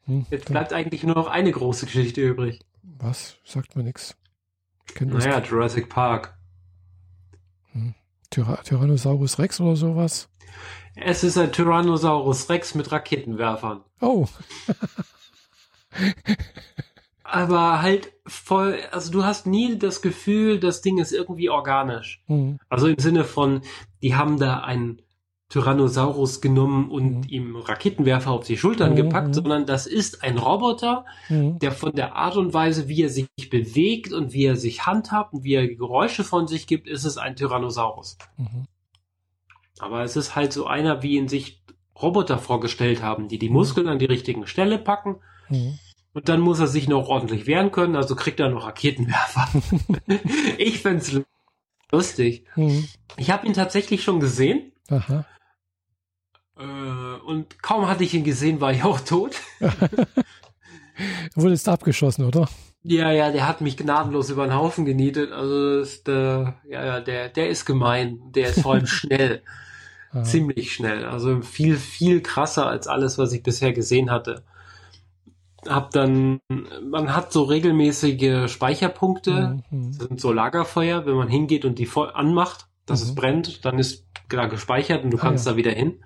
Hm, jetzt bleibt eigentlich nur noch eine große Geschichte übrig. was? Sagt mir nichts. Naja, Jurassic Park. Tyra Tyrannosaurus Rex oder sowas. Es ist ein Tyrannosaurus Rex mit Raketenwerfern. Oh, [LAUGHS] Aber halt voll, also du hast nie das Gefühl, das Ding ist irgendwie organisch. hm, Also im Sinne von, die haben da einen Tyrannosaurus genommen und Mhm. ihm Raketenwerfer auf die Schultern Mhm, gepackt, mhm. sondern das ist ein Roboter, hm, der von der Art und Weise, wie er sich bewegt und wie er sich handhabt und wie er Geräusche von sich gibt, ist es ein Tyrannosaurus. Mhm, Aber es ist halt so einer, wie ihn sich Roboter vorgestellt haben, die die Muskeln an die richtigen Stelle packen hm. und dann muss er sich noch ordentlich wehren können, also kriegt er noch Raketenwerfer. [LAUGHS] ich find's lustig. Hm. Ich habe ihn tatsächlich schon gesehen Aha. äh, und kaum hatte ich ihn gesehen, war ich auch tot. [LAUGHS] Wurde jetzt abgeschossen, oder? Ja, ja, der hat mich gnadenlos über den Haufen genietet. Also ist, äh, ja, ja, der, der ist gemein. Der ist vor allem [LAUGHS] schnell, ziemlich schnell. Also viel, viel krasser als alles, was ich bisher gesehen hatte. Hab dann, man hat so regelmäßige Speicherpunkte. hm, hm. Das sind so Lagerfeuer, wenn man hingeht und die anmacht, dass es Mhm. brennt, dann ist da gespeichert und du Ah, kannst ja. da wieder hin.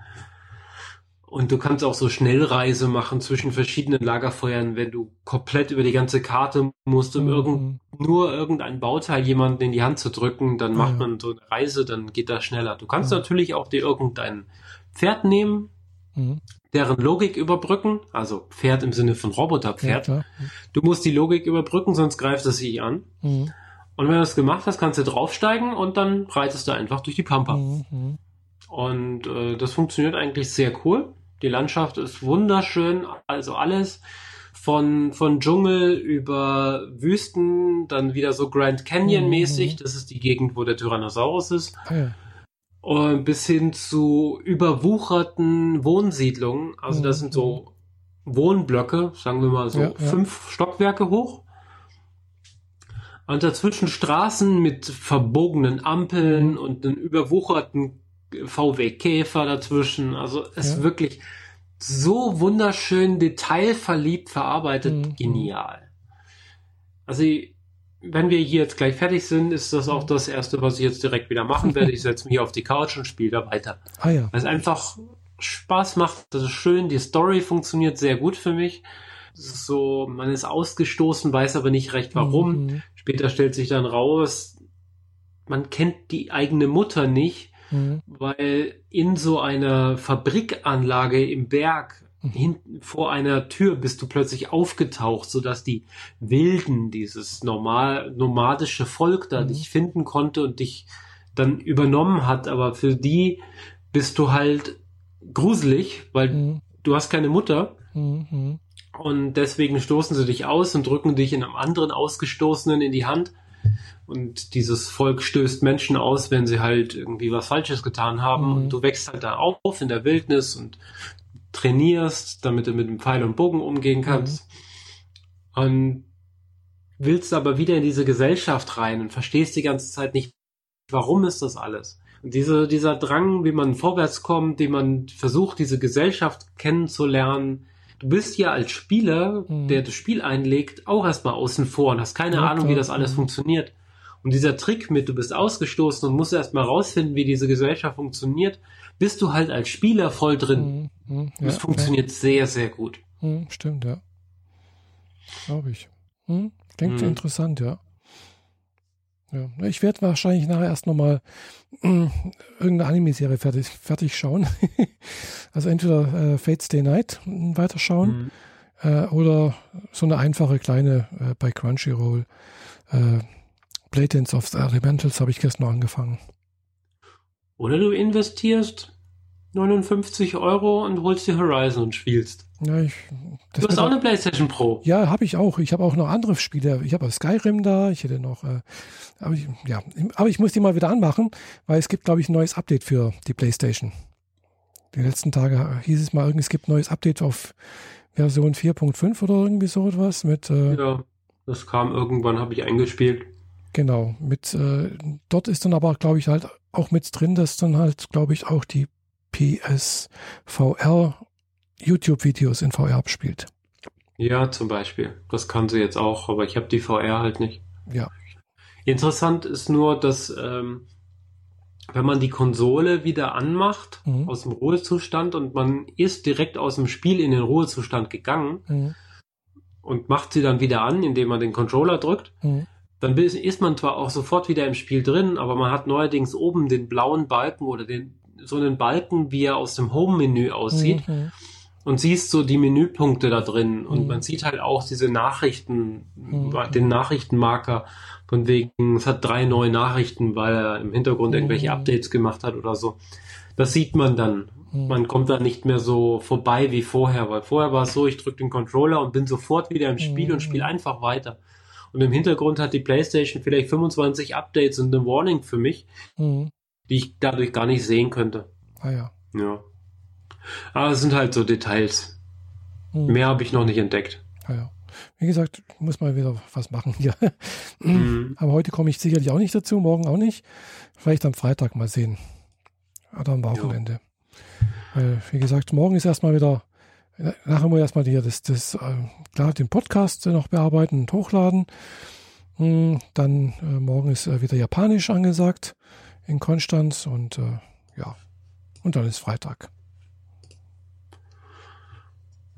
Und du kannst auch so Schnellreise machen zwischen verschiedenen Lagerfeuern, wenn du komplett über die ganze Karte musst, um Hm, irgend, nur irgendein Bauteil jemanden in die Hand zu drücken, dann macht ja. man so eine Reise, dann geht das schneller. Du kannst Ja. natürlich auch dir irgendein Pferd nehmen, Hm. deren Logik überbrücken, also Pferd im Sinne von Ja, Roboterpferd. klar. Du musst die Logik überbrücken, sonst greift es sich an. Hm, Und wenn du das gemacht hast, kannst du draufsteigen und dann reitest du einfach durch die Pampa. hm, hm. Und äh, das funktioniert eigentlich sehr cool. Die Landschaft ist wunderschön, also alles von, von Dschungel über Wüsten, dann wieder so Grand Canyon mäßig, Mhm. das ist die Gegend, wo der Tyrannosaurus ist, Ah, ja. und bis hin zu überwucherten Wohnsiedlungen. Also das sind so Wohnblöcke, sagen wir mal so Ja, ja. fünf Stockwerke hoch. Und dazwischen Straßen mit verbogenen Ampeln Mhm. und einen überwucherten VW Käfer dazwischen. Also es ist Ja. wirklich so wunderschön detailverliebt verarbeitet. Mhm. Genial. Also wenn wir hier jetzt gleich fertig sind, ist das auch das Erste, was ich jetzt direkt wieder machen werde. Ich setze mich hier auf die Couch und spiele da weiter. Ah ja. Weil es einfach Spaß macht, das ist schön, die Story funktioniert sehr gut für mich. So, man ist ausgestoßen, weiß aber nicht recht warum. Mhm. Später stellt sich dann raus, man kennt die eigene Mutter nicht, Mhm. weil in so einer Fabrikanlage im Berg Mhm. hinten vor einer Tür bist du plötzlich aufgetaucht, sodass die Wilden, dieses normal nomadische Volk da Mhm. dich finden konnte und dich dann übernommen hat. Aber für die bist du halt gruselig, weil Mhm. du hast keine Mutter. Mhm. Mhm. Und deswegen stoßen sie dich aus und drücken dich in einem anderen Ausgestoßenen in die Hand. Und dieses Volk stößt Menschen aus, wenn sie halt irgendwie was Falsches getan haben. Mhm. Und du wächst halt da auf in der Wildnis und trainierst, damit du mit dem Pfeil und Bogen umgehen kannst. Und willst aber wieder in diese Gesellschaft rein und verstehst die ganze Zeit nicht, warum ist das alles? Und diese, dieser Drang, wie man vorwärts kommt, wie man versucht, diese Gesellschaft kennenzulernen. Du bist ja als Spieler, Mhm. der das Spiel einlegt, auch erstmal außen vor und hast keine Ja, Ahnung, wie das alles Mhm. funktioniert. Und dieser Trick mit, du bist ausgestoßen und musst erstmal rausfinden, wie diese Gesellschaft funktioniert, bist du halt als Spieler voll drin. Mhm. Mhm. Das Ja, funktioniert sehr, sehr gut. Ja. Mhm. Stimmt, ja. Glaube ich. Mhm. Klingt Mhm. interessant, ja. Ja, ich werde wahrscheinlich nachher erst nochmal mh, irgendeine Anime-Serie fertig, fertig schauen. [LAUGHS] also entweder äh, Fate Stay Night mh, weiterschauen Mhm. äh, oder so eine einfache kleine äh, bei Crunchyroll. Dance of the Elementals habe ich gestern noch angefangen. Oder du investierst 59 Euro und holst dir Horizon und spielst. Ja, ich, du hast auch eine PlayStation Pro. Ja, habe ich auch. Ich habe auch noch andere Spiele. Ich habe Skyrim da. Ich hätte noch, äh, aber ich, ja, aber ich muss die mal wieder anmachen, weil es gibt, glaube ich, ein neues Update für die PlayStation. Die letzten Tage hieß es mal, es gibt ein neues Update auf Version 4.5 oder irgendwie so etwas mit. Äh, ja, das kam irgendwann, habe ich eingespielt. Genau, mit äh, dort ist dann aber, glaube ich, halt auch mit drin, dass dann halt, glaube ich, auch die PSVR YouTube-Videos in VR abspielt. Ja, zum Beispiel. Das kann sie jetzt auch, aber ich habe die VR halt nicht. Ja. Interessant ist nur, dass ähm, wenn man die Konsole wieder anmacht mhm. aus dem Ruhezustand und man ist direkt aus dem Spiel in den Ruhezustand gegangen mhm. und macht sie dann wieder an, indem man den Controller drückt, mhm. Dann ist man zwar auch sofort wieder im Spiel drin, aber man hat neuerdings oben den blauen Balken oder den so einen Balken, wie er aus dem Home-Menü aussieht. Mhm und siehst so die Menüpunkte da drin und mhm. man sieht halt auch diese Nachrichten, mhm. den Nachrichtenmarker von wegen, es hat drei neue Nachrichten, weil er im Hintergrund mhm. irgendwelche Updates gemacht hat oder so. Das sieht man dann. Mhm. Man kommt da nicht mehr so vorbei wie vorher, weil vorher war es so, ich drücke den Controller und bin sofort wieder im Spiel und spiele mhm. einfach weiter. Und im Hintergrund hat die PlayStation vielleicht 25 Updates und eine Warning für mich, mhm. die ich dadurch gar nicht sehen könnte. Ah ja. Ja. Aber es sind halt so Details. Hm. Mehr habe ich noch nicht entdeckt. Ja, ja. Wie gesagt, muss mal wieder was machen hier. [LAUGHS] Mhm. Aber heute komme ich sicherlich auch nicht dazu, morgen auch nicht. Vielleicht am Freitag mal sehen. Oder am Wochenende. Ja. Weil, wie gesagt, morgen ist erstmal wieder, nachher muss ich erstmal hier das, das, äh, klar, den Podcast noch bearbeiten und hochladen. Hm, dann äh, morgen ist äh, wieder Japanisch angesagt in Konstanz und äh, ja, und dann ist Freitag.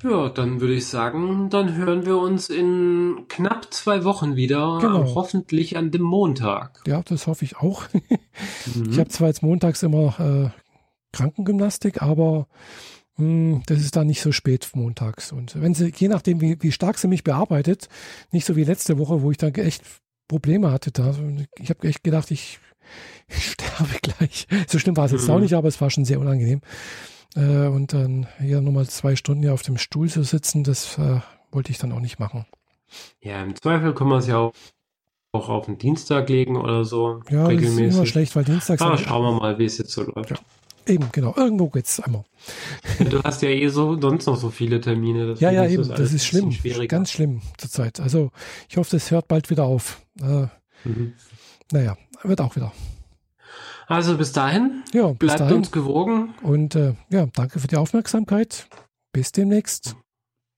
Ja, dann würde ich sagen, dann hören wir uns in knapp zwei Wochen wieder, genau. hoffentlich an dem Montag. Ja, das hoffe ich auch. [LAUGHS] mhm. Ich habe zwar jetzt montags immer Krankengymnastik, aber das ist dann nicht so spät montags. Und wenn sie, je nachdem, wie, wie stark sie mich bearbeitet, nicht so wie letzte Woche, wo ich dann echt Probleme hatte da. Ich habe echt gedacht, ich, [LAUGHS] ich sterbe gleich. So schlimm war es jetzt mhm. auch nicht, aber es war schon sehr unangenehm. Äh, und dann hier nochmal zwei Stunden hier auf dem Stuhl zu sitzen, das äh, wollte ich dann auch nicht machen. Ja, im Zweifel können wir es ja auch, auch auf den Dienstag legen oder so. Ja, regelmäßig. das ist immer schlecht, weil Dienstag. Aber schauen wir mal, wie es jetzt so läuft. Ja. Eben, genau. Irgendwo geht's einmal. Du hast ja eh so sonst noch so viele Termine. Ja, ja, eben. Das, das ist schlimm. Ganz schlimm zurzeit. Also ich hoffe, das hört bald wieder auf. Äh, mhm. Naja, wird auch wieder. Also bis dahin. Ja, bis bleibt dahin. uns gewogen. Und äh, ja, danke für die Aufmerksamkeit. Bis demnächst.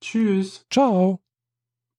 Tschüss. Ciao.